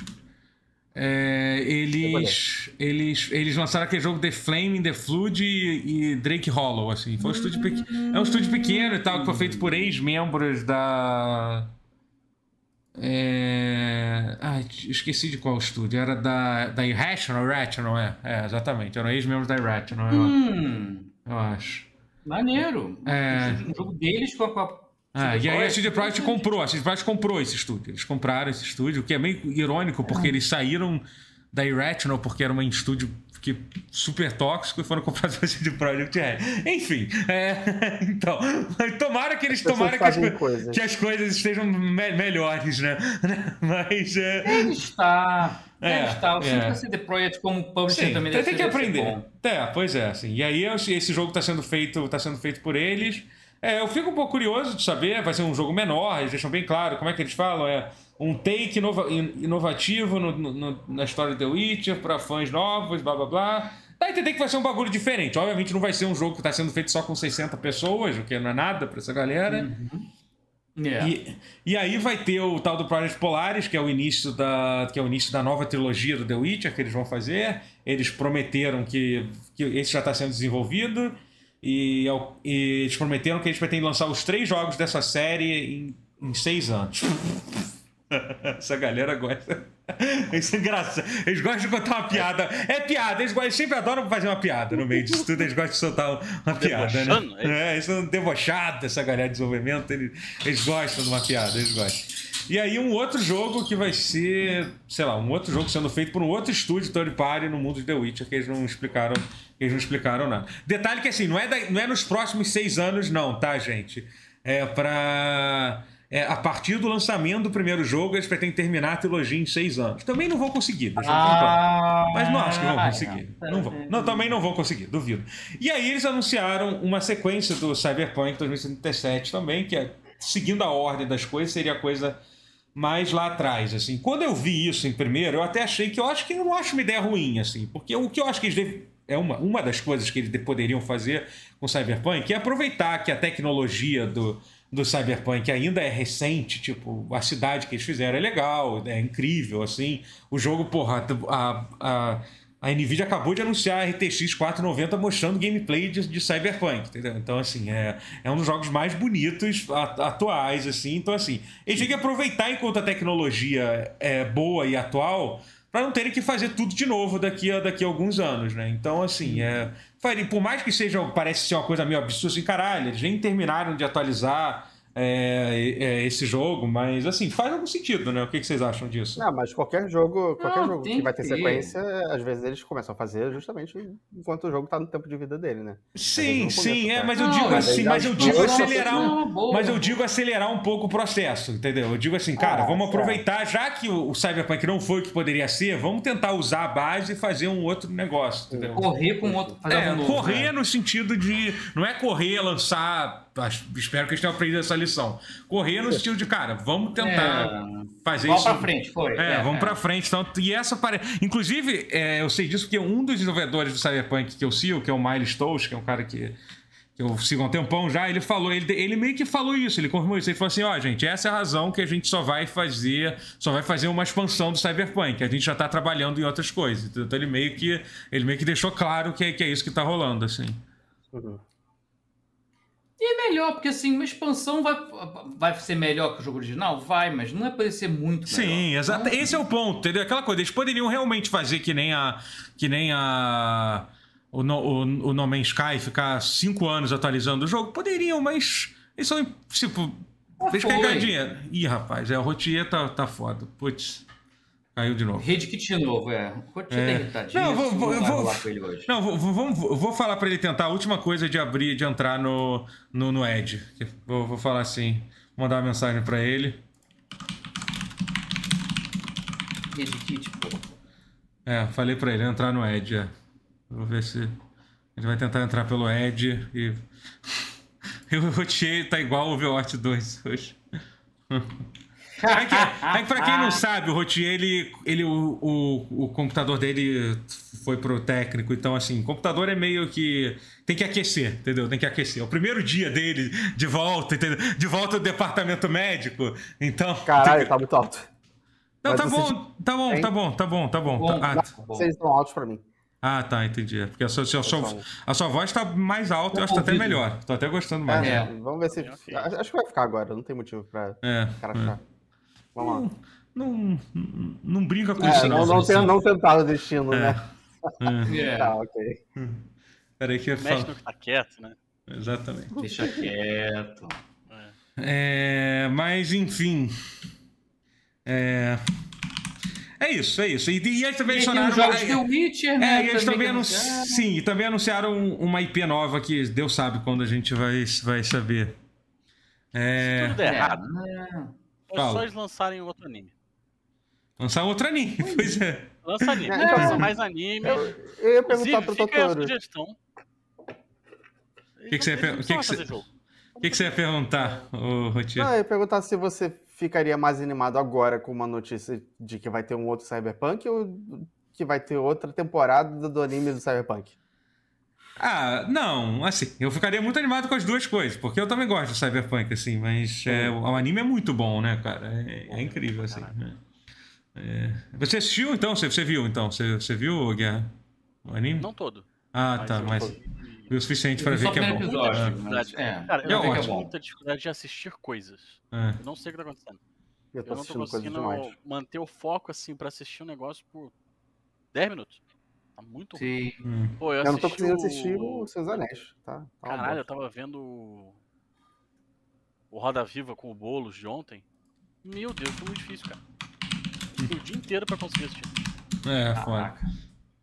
É, eles, eles, eles lançaram aquele jogo The Flame, The Flood e, e Drake Hollow, assim. Foi um estúdio pequeno. É um estúdio pequeno e tal, que foi feito por ex-membros da. É... Ai, esqueci de qual estúdio. Era da, da Irrational, Irrational, é. É, exatamente. Eram ex-membros da Irrational, eu, Hum, eu acho. maneiro. É. Um jogo deles com a. Ah, e aí a CD Projekt comprou, a CD Projekt comprou esse estúdio. Eles compraram esse estúdio, o que é meio irônico, porque eles saíram da Irrational, porque era um estúdio que, super tóxico, e foram comprados (laughs) pela CD Projekt Red. Enfim, é, (laughs) então, tomara que eles tomara que as, coisas. que as coisas estejam me- melhores, né? (laughs) Mas é, Deve estar. Deve É. Eu é. CD Projekt como publisher Sim, também tem, tem que aprender. É, pois é, assim. E aí esse esse jogo está sendo feito, tá sendo feito por eles. É, eu fico um pouco curioso de saber, vai ser um jogo menor, eles deixam bem claro como é que eles falam, é um take inova- in- inovativo no- no- na história do The Witcher para fãs novos, blá blá blá. Dá a entender que vai ser um bagulho diferente. Obviamente não vai ser um jogo que está sendo feito só com 60 pessoas, o que não é nada para essa galera. É. E, e aí vai ter o tal do Project Polaris, que é o início da que é o início da nova trilogia do The Witcher que eles vão fazer. Eles prometeram que, que esse já está sendo desenvolvido e, e eles prometeram que eles pretendem lançar os três jogos dessa série em, em seis anos. (laughs) Essa galera gosta. (laughs) Isso é engraçado. Eles gostam de contar uma piada. É piada, eles, eles sempre adoram fazer uma piada no meio disso tudo. Eles gostam de soltar uma piada, né? é isso? É, eles são debochados, essa galera de desenvolvimento. Eles, eles gostam de uma piada, eles gostam. E aí, um outro jogo que vai ser, sei lá, um outro jogo sendo feito por um outro estúdio third party no mundo de The Witcher, que eles não explicaram, que eles não explicaram nada. Detalhe que assim, não é, da- não é nos próximos seis anos, não, tá, gente? É pra. É, a partir do lançamento do primeiro jogo, eles pretendem terminar a trilogia em seis anos. Também não vão conseguir. Ah, Mas não acho que vão conseguir. Não vão. Não, também não vão conseguir, duvido. E aí eles anunciaram uma sequência do Cyberpunk 2077 também, que é seguindo a ordem das coisas, seria a coisa mais lá atrás, assim. Quando eu vi isso em primeiro, eu até achei que eu acho que eu não acho uma ideia ruim, assim, porque o que eu acho que eles devem é uma, uma das coisas que eles de- poderiam fazer com o Cyberpunk é aproveitar que a tecnologia do, do Cyberpunk ainda é recente, tipo, a cidade que eles fizeram é legal, é incrível, assim. O jogo, porra, a, a, a Nvidia acabou de anunciar a RTX 490 mostrando gameplay de, de Cyberpunk, entendeu? Então, assim, é, é um dos jogos mais bonitos atuais, assim. Então, assim, eles têm que aproveitar enquanto a tecnologia é boa e atual para não terem que fazer tudo de novo daqui a, daqui a alguns anos, né? Então, assim, é, por mais que seja, parece ser uma coisa meio absurda, assim, caralho, eles nem terminaram de atualizar é, é, esse jogo, mas, assim, faz algum sentido, né? O que, que vocês acham disso? Não, mas qualquer jogo, qualquer Não, jogo que vai ter ter. sequência, às vezes eles começam a fazer justamente enquanto o jogo tá no tempo de vida dele, né? Sim, sim, é, mas eu Não, digo mas assim, mas eu digo acelerar tudo um, mas eu digo acelerar um pouco o processo, entendeu? Eu digo assim, cara, Ah, vamos aproveitar, já que o, Cyberpunk não foi o que poderia ser, vamos tentar usar a base e fazer um outro negócio, entendeu? Correr com outro. Fazer É, algo novo, correr né? no sentido de. Não é correr, lançar. Espero que eles tenham aprendido essa lição. Correr no sentido de, cara, vamos tentar É, fazer Vamos isso. pra frente, foi. É, vamos pra frente. Então, e essa parece. Inclusive, é, eu sei disso porque um dos desenvolvedores do Cyberpunk que eu sigo, que é o Miles Toast, que é um cara que, que eu sigo há um tempão já, ele falou, ele, ele meio que falou isso, ele confirmou isso. Ele falou assim: ó, gente, essa é a razão que a gente só vai fazer, só vai fazer uma expansão do Cyberpunk. A gente já tá trabalhando em outras coisas. Então ele meio que. Ele meio que deixou claro que, é- que é isso que tá rolando, assim. Uhum. E é melhor, porque assim, uma expansão vai, vai ser melhor que o jogo original? Vai, mas não é ele ser muito melhor. Sim, exato. Então, Esse é o ponto, entendeu? Aquela coisa, eles poderiam realmente fazer que nem a. Que nem a. O, no, o, o No Man's Sky ficar cinco anos atualizando o jogo? Poderiam, mas. Eles são, tipo. Deixa eu foi. ganhar dinheiro. Ih, rapaz, é, o Rotier tá, tá foda. Putz. Caiu de novo. Rede kit de novo, é. É. irritadinho. Não, vou- vou- eu vou- ele hoje. Não, vou, vou, eu vou falar pra ele tentar a última coisa de abrir, de entrar no, no, no Edge. Vou, vou falar assim, mandar uma mensagem pra ele. Rede kit, pô. É, falei pra ele entrar no Edge. É. Vou ver se. Ele vai tentar entrar pelo Edge e. e o Rotier tá igual o Overwatch 2 hoje. (laughs) É que, é que pra quem não sabe, o Rotier, ele, ele, o, o, o computador dele foi pro técnico, então assim, o computador é meio que. Tem que aquecer, entendeu? Tem que aquecer. É o primeiro dia dele de volta, entendeu? De volta do departamento médico. Então. Caralho, tá muito alto. Não, tá você- bom, tá bom, tá bom, tá bom, tá bom. Bom, Tá- ah, bom. Vocês estão altos pra mim. ah, tá, entendi. É Porque a sua, a sua, a sua voz tá mais alta, eu acho que tá até melhor. Tô até gostando mais. É. Vamos ver se. Acho que vai ficar agora, não tem motivo pra É, cara é. Vamos lá. Não, não, não brinca com É, isso, não, não. não, tentar o destino, É. né? É. É, Tá, ok. Peraí que eu Mexe falo. no que tá quieto, né? Exatamente. deixa quieto. É, mas, enfim. É, é isso, é isso. E, e eles também os jogos é, Witcher, né? é, e eles também que anunciaram. anunciaram. Sim, e também anunciaram uma IP nova que Deus sabe quando a gente vai, vai saber. É, Tudo der É, errado. né? É Fala. só eles lançarem outro anime. lançar outro anime. (laughs) Pois é. Lança anime. É, então, Lança mais anime. Eu, eu ia perguntar pro fica aí a Totoro. sugestão. Que que você ia per- que que você- O que, que você ia perguntar, ô Rotier? Não, eu ia perguntar se você ficaria mais animado agora com uma notícia de que vai ter um outro Cyberpunk ou que vai ter outra temporada do anime do Cyberpunk. Ah, não, assim, eu ficaria muito animado com as duas coisas, porque eu também gosto de Cyberpunk, assim, mas é, o, o anime é muito bom, né, cara? É, é incrível, assim. né? É. Você assistiu, então? Você, você viu, então? Você, você viu, Guerra? O anime? Não todo. ah, tá, eu mas viu o suficiente Eu pra vi ver que é bom. episódio, Ah, mas, é. Cara, É eu tenho ótimo. muita dificuldade de assistir coisas. é. Eu não sei o que tá acontecendo. Eu Eu tô não tô conseguindo manter o foco assim pra assistir um negócio por 10 minutos. Tá muito ruim. Sim. Hum. Pô, eu, Eu não tô conseguindo o- assistir o Seus Anéis, tá? tá Caralho, eu tava vendo o- Roda Viva com o Boulos de ontem. Meu Deus, foi muito difícil, cara. Fiquei o dia inteiro pra conseguir assistir. É, foda.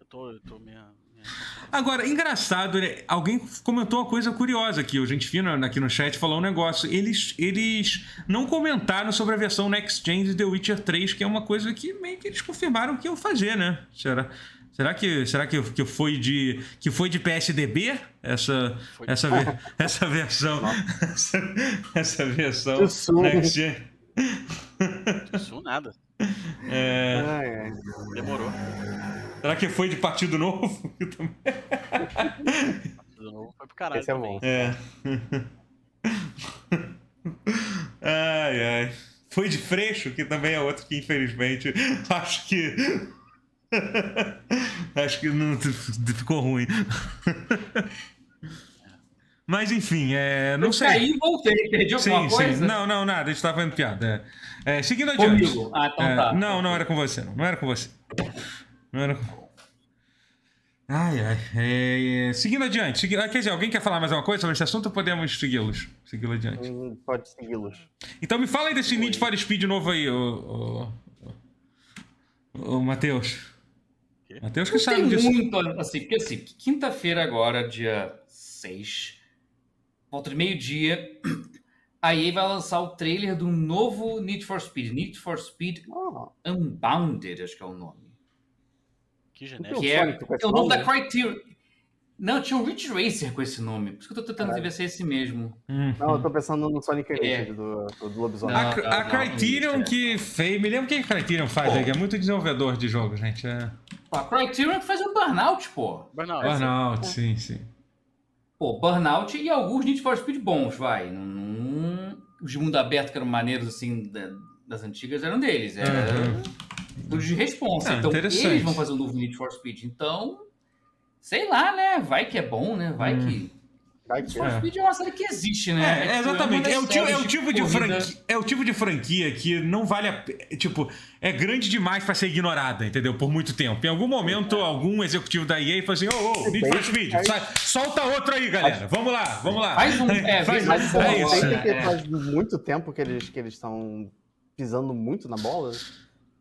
Eu tô, eu tô minha, minha... (laughs) Agora, engraçado, né? Alguém comentou uma coisa curiosa aqui. O gente fino aqui no chat falou um negócio. Eles, eles não comentaram sobre a versão Next Gen de The Witcher 3, que é uma coisa que meio que eles confirmaram que iam fazer, né? Será? Será que, será que, que, foi de, que foi de PSDB essa, Foi. essa, (laughs) essa versão? Essa, (laughs) essa versão. Next Gen? Isso nada. É, Ai, ai. Demorou. será que foi de Partido Novo? (laughs) De novo foi pro caralho Esse é também. bom. É. ai, ai. Foi de Freixo, que também é outro que, infelizmente, acho que. (laughs) acho que não ficou ruim. (laughs) Mas enfim, é, não Eu sei. caí e voltei. Perdi alguma Sim, coisa? sim. Não, não, nada. A gente tava fazendo piada. É. É, seguindo adiante. Comigo. Ah, então É, tá. Não, não era com você, não. Não era com você. Não era com... Ai, ai. É, é, seguindo adiante. Segui... ah, quer dizer, alguém quer falar mais alguma coisa sobre esse assunto ou podemos segui-los? Segui-lo adiante. Hum, Pode segui-los. Então me fala aí desse Need for Speed novo aí, ô. ô, ô Matheus. Quê? Matheus que Não sabe tem disso. muito, assim, porque assim, quinta-feira agora, dia 6, volta de meio-dia, (clears throat) a EA vai lançar o trailer do novo Need for Speed, Need for Speed Ah, Unbounded, acho que é o nome. Que genérico. Que é, com esse é o nome da Criterion. Não, tinha o Ridge Racer com esse nome, por isso que eu tô tentando Caralho. ver se é esse mesmo. Hum. não, eu tô pensando no Sonic É. Unleashed do, do, do Lobisomem. A, a não, Criterion não, que fez. Me lembro o que a Criterion faz, Pô. né? que é muito desenvolvedor de jogos, gente. É... Pô, a Criterion que faz o Burnout, pô. Burnout. Burnout, sim, sim. Pô, Burnout e alguns Need for Speed bons, vai. Não- Os de mundo aberto que eram maneiros, assim, da- das antigas, eram deles. Era Uhum. tudo de responsa. Ah, então, eles vão fazer um novo Need for Speed. Então, sei lá, né? Vai que é bom, né? Vai Hum. que... Need for É. Speed é uma série que existe, né? É, tipo, exatamente. É o, tipo, é, o tipo de franquia, é o tipo de franquia que não vale a Tipo, é grande demais pra ser ignorada, entendeu? Por muito tempo. Em algum momento, algum executivo da EA fala assim: ô, ô, Need for Speed, solta outro aí, galera. Vamos lá, vamos lá. Faz um- é, Faz mas um- é isso. Tem né? que É. faz muito tempo que eles que eles estão pisando muito na bola,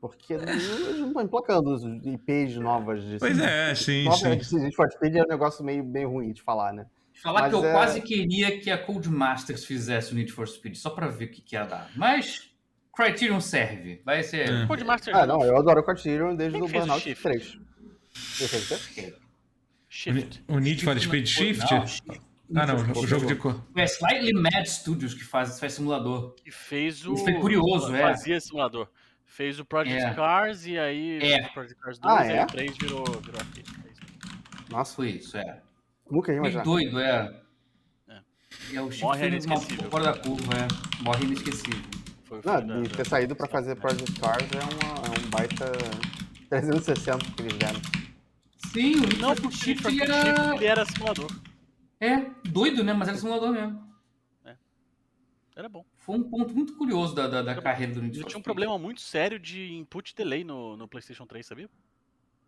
porque eles não estão emplacando os IPs novas de Pois é, sim, novas sim. de for Speed é um negócio meio bem ruim de falar, né? Falar Mas que eu é- quase queria que a Codemasters fizesse o Need for Speed, só pra ver o que, que ia dar. Mas Criterion serve. Vai ser... É. Codemaster Ah, não, eu adoro o Criterion desde o Burnout Shift? 3. Quem fez o quê? Shift. O Need for Speed Shift? Não, Shift. Ah, não, o jogo de cor. É Slightly Mad Studios que faz, faz simulador. Que fez o. Foi curioso, é. Fazia simulador. Fez o Project É. Cars e aí É. Project Cars 2 Ah, e é? o 3 virou, virou isso. Nossa, Foi isso, é. Meio imaginar. doido, é. É. É o Chico Morre inesquecível. fora da curva, é. Morre inesquecível. Foi Não, e ter saído pra fazer? Project Cars é, uma- é um baita 360 que eles deram. Sim, o Não, porque Shift era... ele era simulador. É, doido, né? Mas era simulador mesmo. Era bom. foi um ponto muito curioso da, da, da carreira do for tinha um problema muito sério de input delay no, no PlayStation 3, sabia?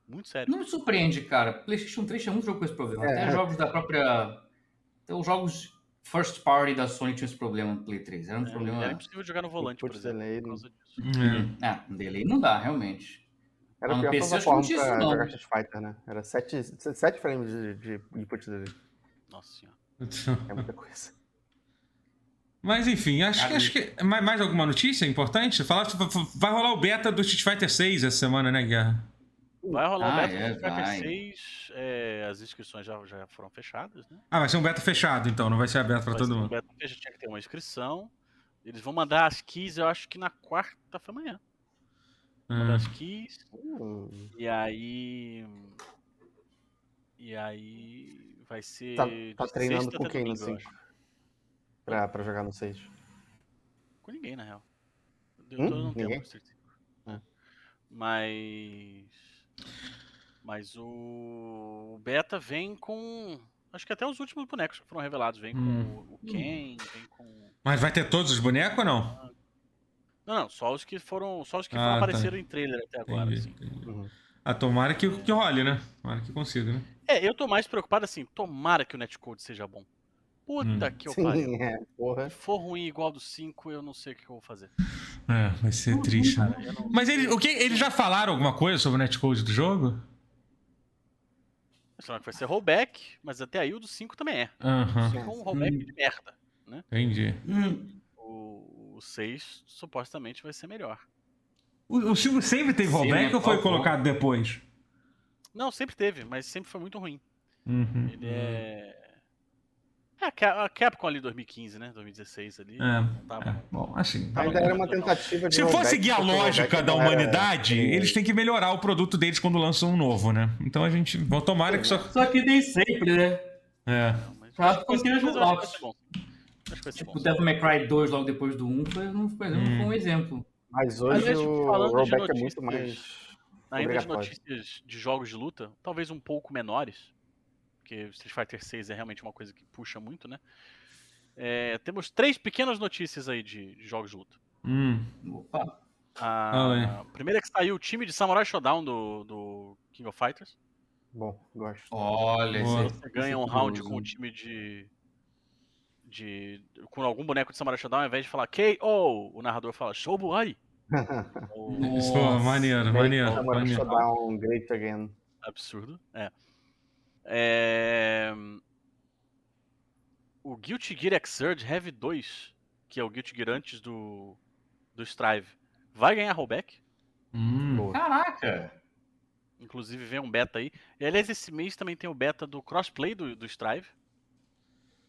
Muito sério. Não me surpreende, cara. PlayStation 3 tinha muito jogo com esse problema. É. Até jogos da própria. Até os jogos first party da Sony tinham esse problema no Play 3. Era um É, problema. Era impossível jogar no volante, por Input exemplo. delay, Por causa disso. É. Ah, delay não dá, realmente. Era Ah, no pior PC acho que não tinha isso, não. jogar Street Fighter, né? Era 7, 7 frames de, de input dele. Nossa senhora. É muita coisa. Mas enfim, acho, que- acho que. Mais, mais alguma notícia importante? Falar, vai rolar o beta do Street Fighter 6 essa semana, né, Guerra? Vai rolar o Ah, beta é, do Street Fighter vai. 6. é, as inscrições já, já foram fechadas, né? Ah, vai ser um beta fechado, então, não vai ser aberto pra Vai todo ser um mundo. beta fecha, tinha que ter uma inscrição. Eles vão mandar as keys, eu acho que na quarta foi amanhã. Mandar Ah, as keys. Hum, E aí. E aí. Vai ser. Tá- tá treinando com quem no domingo, eu cinco? acho. pra, pra jogar no 6. Com ninguém, na real. Eu Hum? não Ninguém? tempo Street Fighter. É. Mas. Mas o... o beta vem com. Acho que até os últimos bonecos que foram revelados. Vem Hum. com o- Ken, vem com. Mas vai ter todos os bonecos ou não? Não, não, só os que foram. Só os que Ah, tá. apareceram em trailer até agora, Entendi, assim. entendi. Uhum. Ah, tomara que, que role, né? Tomara que consiga, né? É, eu tô mais preocupado assim, tomara que o netcode seja bom. Puta Hum. que eu pariu. Sim, é, porra. Se for ruim igual do 5, eu não sei o que eu vou fazer. É, vai ser triste. né? Cara, eu não- Mas ele, o que, eles já falaram alguma coisa sobre o netcode do jogo? Sei lá que vai ser rollback, mas até aí o do 5 também é. Aham, Só um rollback de merda. entendi. Hum, O 6 supostamente vai ser melhor. O, o Silvio sempre teve rollback né? ou foi colocado depois? Não, sempre teve, mas sempre foi muito ruim. Uhum. Ele é. É, a Cap- a Capcom ali 2015, né? 2016 ali. É, tava- é, bom, assim. Tava Ainda era uma tentativa de. Se for seguir a o lógica rollback da era- humanidade, eles têm que melhorar o produto deles quando lançam um novo, né? Então a gente. Bom, tomara que só. Só que nem sempre, né? É. Mas Tá, mas que vai ser Tipo, o Devil May Cry 2 logo depois do 1 foi, não foi, não foi um exemplo. Mas hoje Aliás, o falando de rollback é notícias- muito mais. Ainda de notícias de jogos de luta, talvez um pouco menores, porque Street Fighter 6 é realmente uma coisa que puxa muito, né? É, temos três pequenas notícias aí de, de jogos de luta. Hum. Opa. A primeira é que saiu o time de Samurai Showdown do, do King of Fighters. Bom, gosto. Olha, Boa. Você ganha um round com o time de. de. com algum boneco de Samurai Showdown, ao invés de falar KO, o narrador fala Shobuai. (laughs) Isso maneiro, maneiro. Samurai. Showdown great again. Absurdo. É. É, O Guilty Gear Xrd Heavy 2, que é o Guilty Gear antes do, do Strive, vai ganhar rollback. Hum. Caraca! Inclusive vem um beta aí. E aliás, esse mês também tem o beta do crossplay do, do Strive.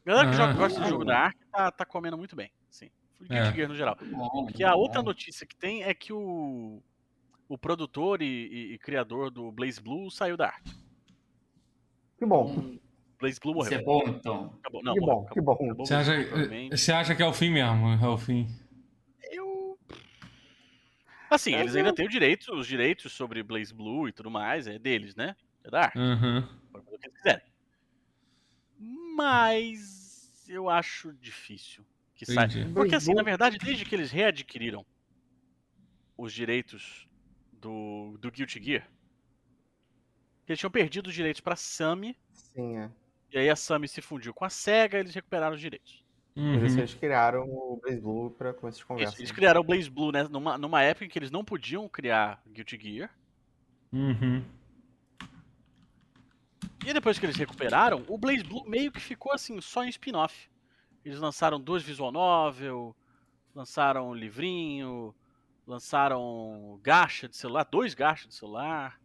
Galera que Ah. joga, gosta de jogo da Ark tá, tá comendo muito bem. Sim. Guilty É. Gear no geral. Porque a outra notícia que tem é que o, o produtor e, e- e criador do Blaze Blue saiu da Ark. Que bom. Blaze Blue Isso morreu. é bom, então. Acabou. Não, que morreu, bom, que acabou. bom. Acabou Você acha, você acha que é o fim mesmo? É o fim. Eu. Assim, É, eles ainda têm o direito, os direitos sobre Blaze Blue e tudo mais, é deles, né? É da Ark. Uhum. Pode fazer o que eles quiserem. Mas eu acho difícil que saia. Porque assim, na verdade, desde que eles readquiriram os direitos do, do Guilty Gear, eles tinham perdido os direitos pra Sammy, Sim, é. e aí a Sammy se fundiu com a SEGA, eles recuperaram os direitos. Por isso Uhum. eles criaram o Blaze Blue pra começo de Isso, conversa. eles criaram o Blaze Blue né, numa, numa época em que eles não podiam criar Guilty Gear. Uhum. E depois que eles recuperaram, o Blaze Blue meio que ficou assim, só em spin-off. Eles lançaram dois visual novel, lançaram um livrinho, lançaram gacha de celular, dois gacha de celular.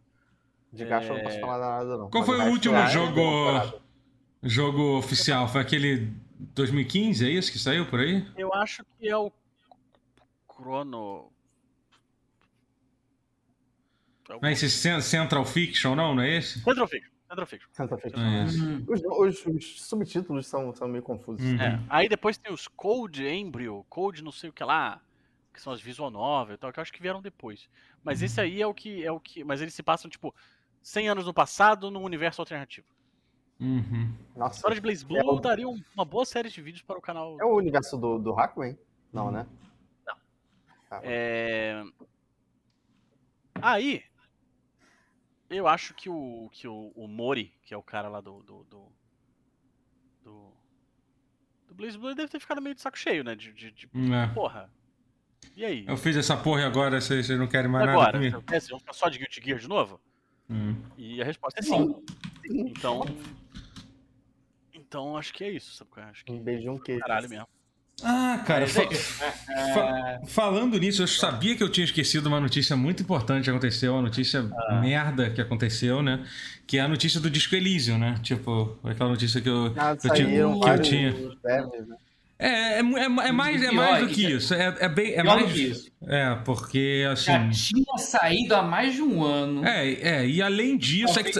De gacha eu não É. posso falar nada, não. Qual Mas foi o último é jogo-. Jogo oficial. Foi aquele 2015, é isso que saiu por aí? Eu acho que é o Chrono. Não é esse Cen- Central Fiction, não? Não é esse? Central Fiction. Central Fiction. Santa Fe. É esse. Hum, Os, os- os subtítulos são, são meio confusos. Uhum. É. Aí depois tem os Code Embryo, Code não sei o que lá, que são as visual novel e tal, que eu acho que vieram depois. Mas esse aí é o que é o que, mas eles se passam tipo 100 anos no passado num universo alternativo. Uhum. A Nossa, história de Blaze Blue É o- daria um- uma boa série de vídeos para o canal. é o universo do, do Hackman? Não, né? Não. Tá. É... Aí, eu acho que o, que o, o Mori, que é o cara lá do. do. do, do, do Blaze Blue, deve ter ficado meio de saco cheio, né? De, de, de- É. porra. E aí? Eu fiz essa porra e agora vocês não querem mais nada Agora, é, vocês vão ficar só de Guilty Gear de novo? Hum. E a resposta é sim. Então. Então acho que é isso, sabe? é? Acho que Um beijo, um queijo. caralho mesmo. Ah, cara, Mas fa- é fa- falando nisso, eu sabia que eu tinha esquecido uma notícia muito importante que aconteceu, uma notícia Ah. merda que aconteceu, né? Que é a notícia do Disco Elysium, né? Tipo, aquela notícia que eu, Ah, que eu tinha. Que eu tinha. né? É, é, mu- é, é mais, é mais do que isso. É, é bem. É Pior do mais. que isso. É, porque assim. Já tinha saído há mais de um ano. É, é, e além disso, é que.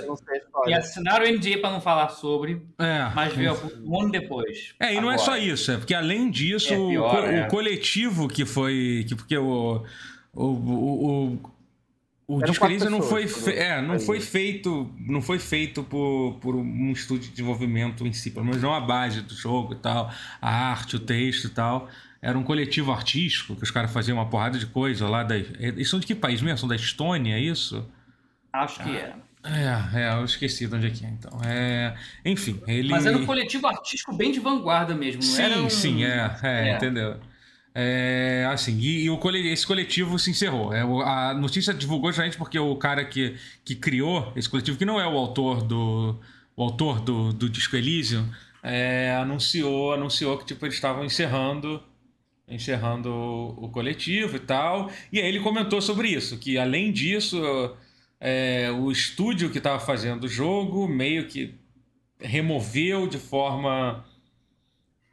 E assinaram o NDA pra não falar sobre, É, mas veio um ano depois. É, e não é só isso, é porque além disso, É o pior, co- é. o, coletivo que foi. Que, porque o. O, o, o, Eram Disco Elysium não foi, fe- é, não foi feito não foi feito por, por um estúdio de desenvolvimento em si, pelo menos não a base do jogo e tal, a arte, o texto e tal. Era um coletivo artístico que os caras faziam uma porrada de coisa lá da. Eles são de que país mesmo? São da Estônia, é isso? Acho que é. É, é, eu esqueci de onde é que é, então. É, enfim, ele. Mas era um coletivo artístico bem de vanguarda mesmo, não Sim, era um... sim, é, é, É. entendeu? É, assim, e, e o esse coletivo se encerrou. É, a notícia divulgou justamente porque o cara que, que criou esse coletivo, que não é o autor do o autor do, do Disco Elysium, é, anunciou, anunciou que tipo eles estavam encerrando encerrando o, o coletivo e tal. E aí ele comentou sobre isso, que além disso, é, o estúdio que estava fazendo o jogo meio que removeu de forma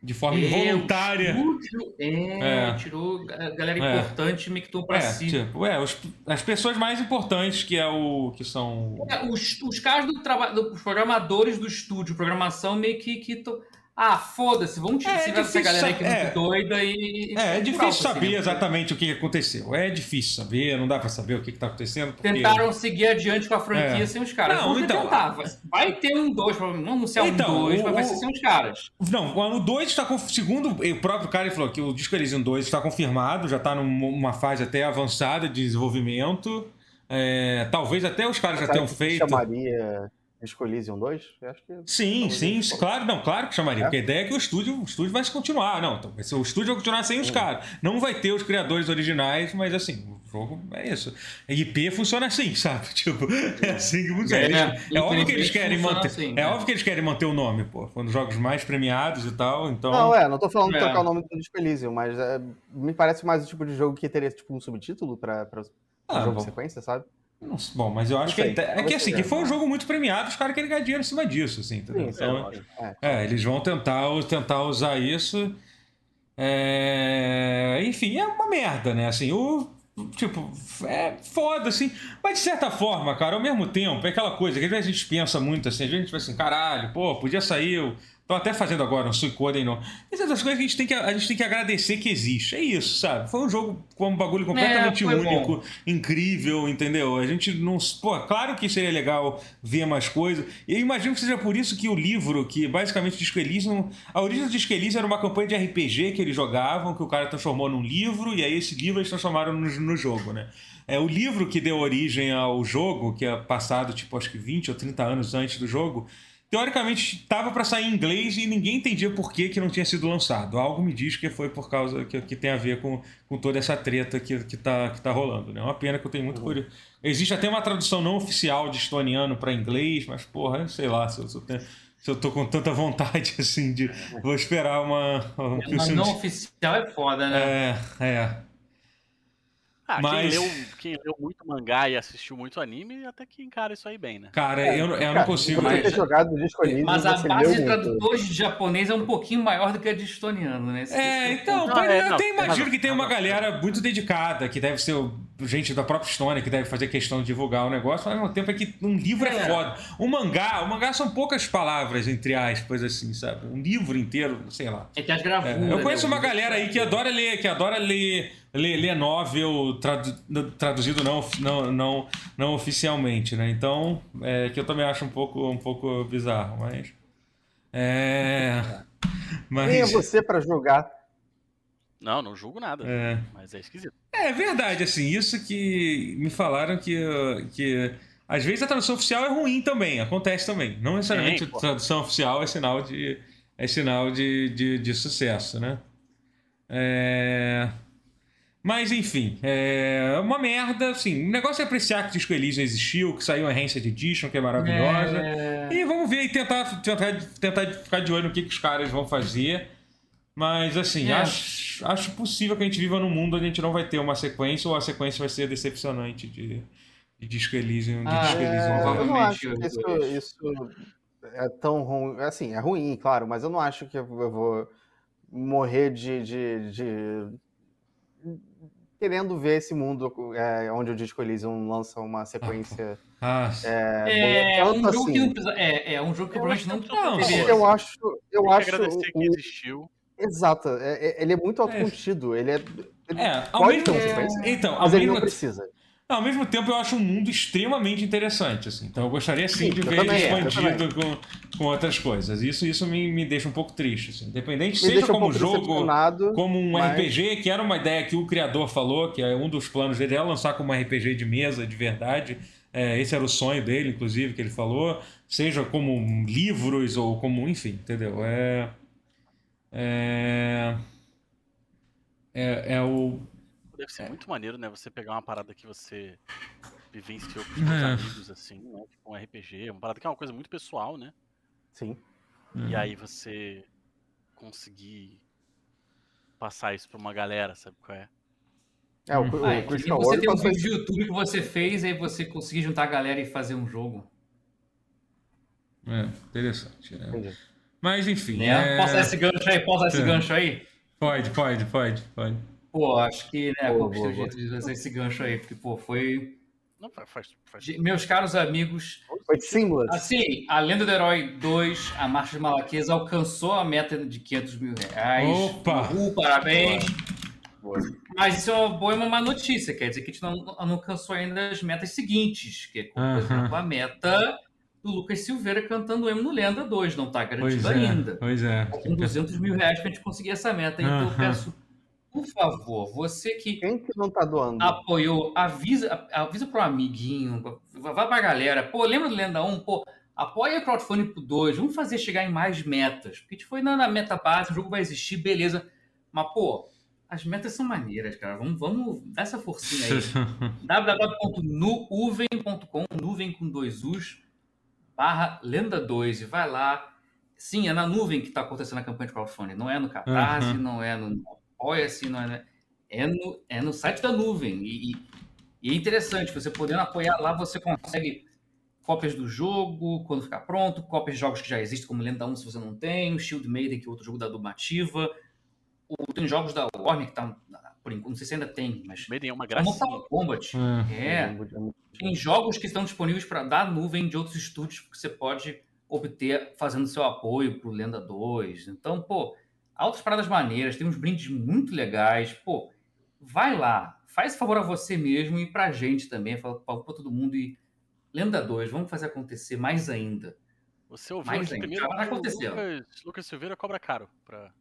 de forma É, involuntária. estúdio, é, É. tirou a galera É. importante e mictou pra É, si. tipo, é, os- as pessoas mais importantes que é o que são É, os, os caras do trabalho, dos programadores do estúdio, programação, meio que. que to- Ah, foda-se, vamos tirar É, essa galera aí que é sa- muito é. doida e. É, é e difícil assim, saber né? exatamente o que aconteceu. É difícil saber, não dá pra saber o que está acontecendo. Porque... Tentaram seguir adiante com a franquia É. sem os caras. Não, Vamos então- tentar. Vai- ter um 2, vamos anunciar Então, um 2, o- mas vai ser sem os caras. Não, o 2 está com. Segundo o próprio cara, ele falou que o Disco Elysium 2 está confirmado, já está numa fase até avançada de desenvolvimento. É, talvez até os caras já tenham que feito. chamaria Disco Elysium 2? Eu acho que... Sim, sim, claro, não, claro que chamaria, É? porque a ideia é que o estúdio, o estúdio vai se continuar, não, então, o estúdio vai continuar sem os caras, não vai ter os criadores originais, mas assim, o jogo é isso. A IP funciona assim, sabe? (laughs) Tipo, é assim que funciona. É, Eles- é óbvio que eles querem manter, assim, é né? óbvio que eles querem manter o nome, pô, quando jogos mais premiados e tal, então. Não, é, não tô falando de É. trocar o nome do Disco Elysium, mas é, me parece mais o tipo de jogo que teria tipo um subtítulo pra, pra Ah, um jogo bom. sequência, sabe? Não bom, mas eu acho que sei, ideia- é que assim, que foi um jogo muito premiado, os caras querem ganhar dinheiro em cima disso, assim, entendeu? Sim, Então, sim, é. É, eles vão tentar, tentar usar isso. É, Enfim, é uma merda, né? Assim, o. Tipo, é foda, assim. Mas de certa forma, cara, ao mesmo tempo, é aquela coisa que às vezes a gente pensa muito assim, às vezes a gente pensa assim, caralho, pô, podia sair. o- Tô até fazendo agora um Suicoden, não. Essas coisas que a gente, tem que a gente tem que agradecer que existe. É isso, sabe? Foi um jogo com um bagulho completamente É, único, bom. incrível, entendeu? A gente não. Pô, claro que seria legal ver mais coisas. E eu imagino que seja por isso que o livro, que basicamente Disco Elysium. A origem do Disco Elysium era uma campanha de RPG que eles jogavam, que o cara transformou num livro, e aí esse livro eles transformaram no, no jogo, né? É o livro que deu origem ao jogo, que é passado, tipo, acho que 20 ou 30 anos antes do jogo. Teoricamente estava para sair em inglês e ninguém entendia por que, que não tinha sido lançado. Algo me diz que foi por causa que, que tem a ver com, com toda essa treta que, que, tá, que tá rolando. Né? É uma pena que eu tenho muito curioso. Existe até uma tradução não oficial de estoniano para inglês, mas porra, sei lá, se eu, se eu tenho- se eu tô com tanta vontade (laughs) assim de. Vou esperar uma. um- que o Mas não oficial é foda, né? É, é. Ah, Mas- quem, leu, quem leu muito mangá e assistiu muito anime, até que encara isso aí bem, né? Cara, eu, eu não Cara, consigo. Você ter mas- jogado o Disco Elysium, Mas a base de muito. tradutores de japonês é um pouquinho maior do que a de estoniano, né? Esse- É, então, Não, é, eu não, até tem imagino que tem uma galera muito dedicada, que deve ser o- gente da própria Estônia, que deve fazer questão de divulgar o negócio, mas ao mesmo tempo é que um livro é, É. foda. Um mangá, o mangá são poucas palavras, entre aspas, assim, sabe? Um livro inteiro, sei lá. É que as É, gravuras. eu conheço né? uma galera aí que adora ler, que adora ler, ler novel tradu- traduzido não, não, não, não oficialmente, né? Então, é, que eu também acho um pouco, um pouco bizarro, mas. É. Quem é Mas. você pra julgar? Não, não julgo nada. É. Mas é esquisito. É verdade, assim, isso que me falaram que, que às vezes a tradução oficial é ruim também, acontece também. Não necessariamente Sim, a tradução oficial é sinal de, é sinal de, de, de sucesso, né? É... Mas enfim, é uma merda, assim, o negócio é apreciar que Disco Elysium existiu, que saiu a Enhanced Edition, que é maravilhosa. É... E vamos ver e tentar, tentar, tentar ficar de olho no que, que os caras vão fazer. Mas, assim, É. acho, acho possível que a gente viva num mundo onde a gente não vai ter uma sequência ou a sequência vai ser decepcionante de, de Disco Elysium. De Ah, Disco Elysium. É, eu não acho que isso, isso é tão ruim. Assim, é ruim, claro, mas eu não acho que eu vou morrer de, de, de- querendo ver esse mundo é, onde o Disco Elysium lança uma sequência. Ah, É, É, um jogo que assim. não precisa- é, é um jogo que Eu provavelmente não acho que precisa não, eu acho, eu que acho agradecer que existiu. exato. é- é- ele é muito autocontido. Ele é, ele É, ao pode mesmo ter uma é, sequência, Então, ao mesmo, não precisa. Ao mesmo tempo, eu acho um mundo extremamente interessante. Assim. Então, eu gostaria sim, Sim, de ver ele eu expandido com, com outras coisas. Isso, isso me, me deixa um pouco triste. Assim. Independente, Me seja um como pouco jogo. como um mas- RPG, que era uma ideia que o criador falou, que é um dos planos dele é lançar como um RPG de mesa de verdade. É, esse era o sonho dele, inclusive, que ele falou. Seja como livros ou como, enfim, entendeu? É. É. É, é o. Deve É. ser muito maneiro, né? Você pegar uma parada que você vivenciou com os seus É. amigos, assim, né? Tipo um RPG, uma parada que é uma coisa muito pessoal, né? Sim. Uhum. E aí você conseguir passar isso pra uma galera, sabe qual é? É, o, Hum. o Ah, é que nem Christian você tem um vídeo de YouTube que você fez, aí você conseguir juntar a galera e fazer um jogo. É, interessante. é. Entendi. Mas enfim. Né? é- Posso dar esse gancho aí? Posso dar esse É. gancho aí? Pode, pode, pode, pode. Pô, acho que, né, Boa, conquistei o boa, jeito de fazer esse gancho aí, porque, pô, foi. Não, faz, faz, faz de- Meus caros amigos, Foi seamless. assim, a Lenda do Herói 2, a Marcha de Malaquias, alcançou a meta de 500 mil reais. Opa! Uhul, parabéns! Mas isso é uma boa e uma má notícia, quer dizer que a gente não, não alcançou ainda as metas seguintes, que é, como, por exemplo, a meta do Lucas Silveira cantando emo no Lenda 2, não está Pois garantido é, ainda. pois é. Com 200 mil reais para a gente conseguir essa meta. Então eu Aham. peço, por favor, você que Quem que não tá doando? apoiou, avisa, avisa pro amiguinho, vai pra galera. Pô, lembra do Lenda 1? Pô, apoia o crowdfunding pro 2, vamos fazer chegar em mais metas. Porque a gente foi na, na meta base, o jogo vai existir, beleza. Mas, pô, as metas são maneiras, cara. Vamos, vamos dar essa forcinha aí. (laughs) www.nuven.com, nuvem com dois U's, barra Lenda 2. E vai lá. Sim, é na nuvem que está acontecendo a campanha de crowdfunding. Não é no Catarse, Uhum. não é no Apoia-se, não é, é, no, é no site da nuvem. E, e- e é interessante, você podendo apoiar lá, você consegue cópias do jogo quando ficar pronto, cópias de jogos que já existem, como Lenda 1 se você não tem, o Shield Maiden, que é outro jogo da Dumativa. O, tem jogos da Warner que tá, por enquanto, não sei se ainda tem, mas Meio nenhuma a gracinha. Mortal Kombat. Ah, É, muito- muito- tem jogos que estão disponíveis para dar nuvem de outros estúdios que você pode obter fazendo seu apoio pro Lenda 2. Então, pô, altas paradas maneiras, tem uns brindes muito legais. Pô, vai lá, faz favor a você mesmo e pra gente também, fala pra, pra todo mundo e Lenda 2, vamos fazer acontecer mais ainda. Você ouviu Mais aqui ainda, primeiro o aconteceu. Lucas, Lucas Silveira cobra caro pra.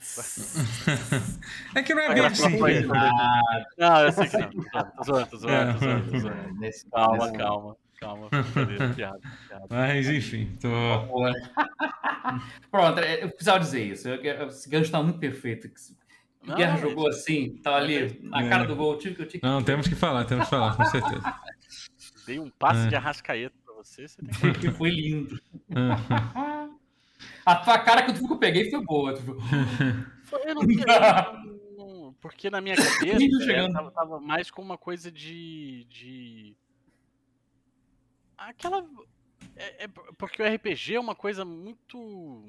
(laughs) É que não é Vai bem assim. Não, eu sei que não. Tô zoando, tô zoando, tô zoando, tô É. Calma, calma, calma. (laughs) Piada, piada. Mas enfim, tô. (laughs) Pronto, é, eu precisava dizer isso. Eu- eu- Esse gancho tá muito perfeito. O Não, Guerra mas- jogou assim, tava ali na É. cara do gol. Eu tive, que- eu tive que- Não, temos que falar, temos que falar, com certeza. (laughs) Dei um passe É. de arrascaeta pra você, você tem que. foi lindo. A tua cara que eu peguei foi boa. Tu Foi, eu não, eu Porque na minha cabeça Vídeo é, chegando. tava, tava mais com uma coisa de. de... Aquela. É, é porque o RPG é uma coisa muito.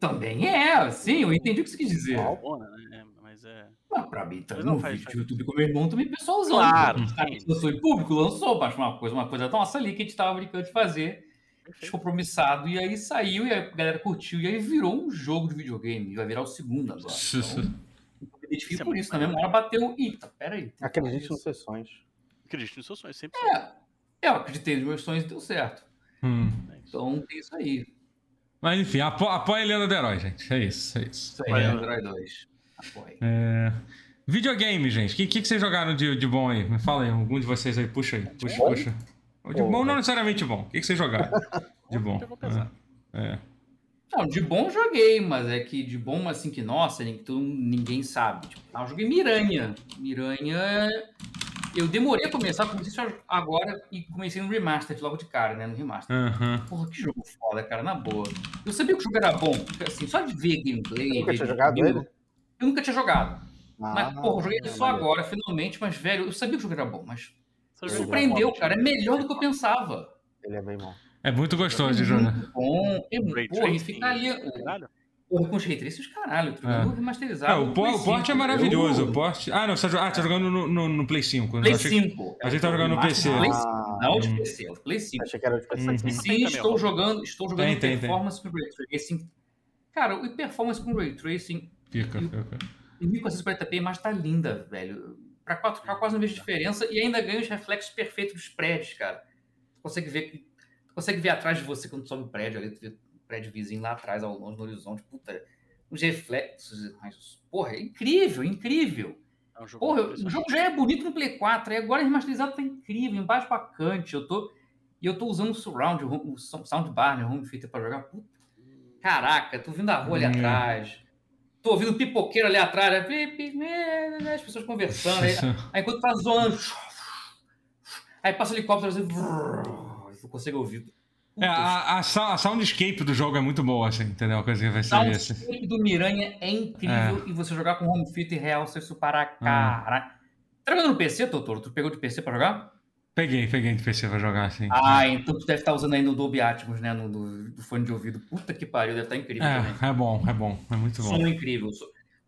Também é, sim, eu entendi o que você quis dizer. Bona, né? Mas é. Mas pra mim, tá Mas no não, faz- vídeo faz- do YouTube com meu irmão também pessoal usando. Claro, que lançou em público, lançou, mas uma coisa, uma coisa nossa ali que a gente tava brincando de fazer, descompromissado, e aí saiu, e a galera curtiu, e aí virou um jogo de videogame, e vai virar o segundo agora. (laughs) Então, eu identifico Isso é por isso, na mesma hora bateu, eita, peraí. Acredite nos seus sonhos. Acredite nos seus sonhos, sempre. É, eu acreditei nos meus sonhos e deu certo. hum. Então tem isso aí. Mas enfim, apo apoia a Lenda do Herói, gente. É isso, é isso. Isso aí, É. Android 2. Apoio. É... Videogame, gente. O que, que, que vocês jogaram de, de bom aí? Me fala aí, algum de vocês aí. Puxa aí. Puxa, puxa. De bom não necessariamente bom. O que, que vocês jogaram? (laughs) De bom. Eu vou pesar. É. Não, de bom joguei, mas é que de bom assim que, nossa, tu- ninguém sabe. Tipo, ah, eu joguei Miranha. Miranha. Eu demorei a começar, comecei só agora e comecei no Remastered logo de cara, né? No Remaster. Aham. Porra, que jogo foda, cara, na boa. Eu sabia que o jogo era bom, assim, só de ver gameplay. Nunca tinha jogado ele? Eu nunca tinha jogado. Ah, Mas, porra, eu joguei ele só maneiro. agora, finalmente, mas, velho, eu sabia que o jogo era bom, mas Ele surpreendeu, Hobbit? cara. É melhor do que eu pensava. Ele é bem bom. É muito gostoso de É jogar. muito bom. É, porra, e fica ali. caralho. Porra, com os Ray Tracers, caralho. Tô jogando É. remasterizado. É, o, no por, Play o porte é 5. maravilhoso. Eu- O porte... Ah, não, você tá, ah, tá jogando no, no, no Play 5. Play Eu achei que- 5. a gente tá jogando no PC. Play Ah, Não de. PC, é o Play 5. achei que era de PC. Uhum. E sim, estou ó. jogando, estou jogando Tem, em tem, tem. performance com Ray Tracing. Cara, o performance com Ray Tracing Fica, fica. em 1440p, a imagem tá linda, velho. Pra 4K quase não vejo diferença e ainda ganha os reflexos perfeitos dos prédios, cara. Tu consegue ver, tu consegue ver atrás de você quando tu sobe o prédio ali, tu vê o prédio vizinho lá atrás, ao longe no horizonte, puta. Os reflexos, mas, porra, é incrível, incrível. É um jogo Porra, o jogo já é bonito no Play 4, e agora remasterizado tá incrível, embaixo pra cante. Eu tô, e eu tô usando o surround, o, soundbar, né, o home theater pra jogar. Puta, caraca, tô ouvindo a rua ali Hum. atrás. Tô ouvindo pipoqueiro ali atrás, né, né, as pessoas conversando. Aí, (laughs) aí enquanto tá zoando, aí passa o helicóptero assim, (laughs) eu consigo ouvir. É, a, a, a soundscape do jogo é muito boa, assim, entendeu? A coisa que vai ser esse. soundscape do Miranha é incrível e você jogar com home theater real, você isso para cara. Tá jogando no PC, Totoro? Tu pegou de PC pra jogar? Peguei, peguei de PC pra jogar, assim. Ah, então tu deve estar usando ainda o Dolby Atmos, né? No, do, do fone de ouvido. Puta que pariu, deve estar incrível também. É, é bom, é bom, é muito bom. Som incrível. O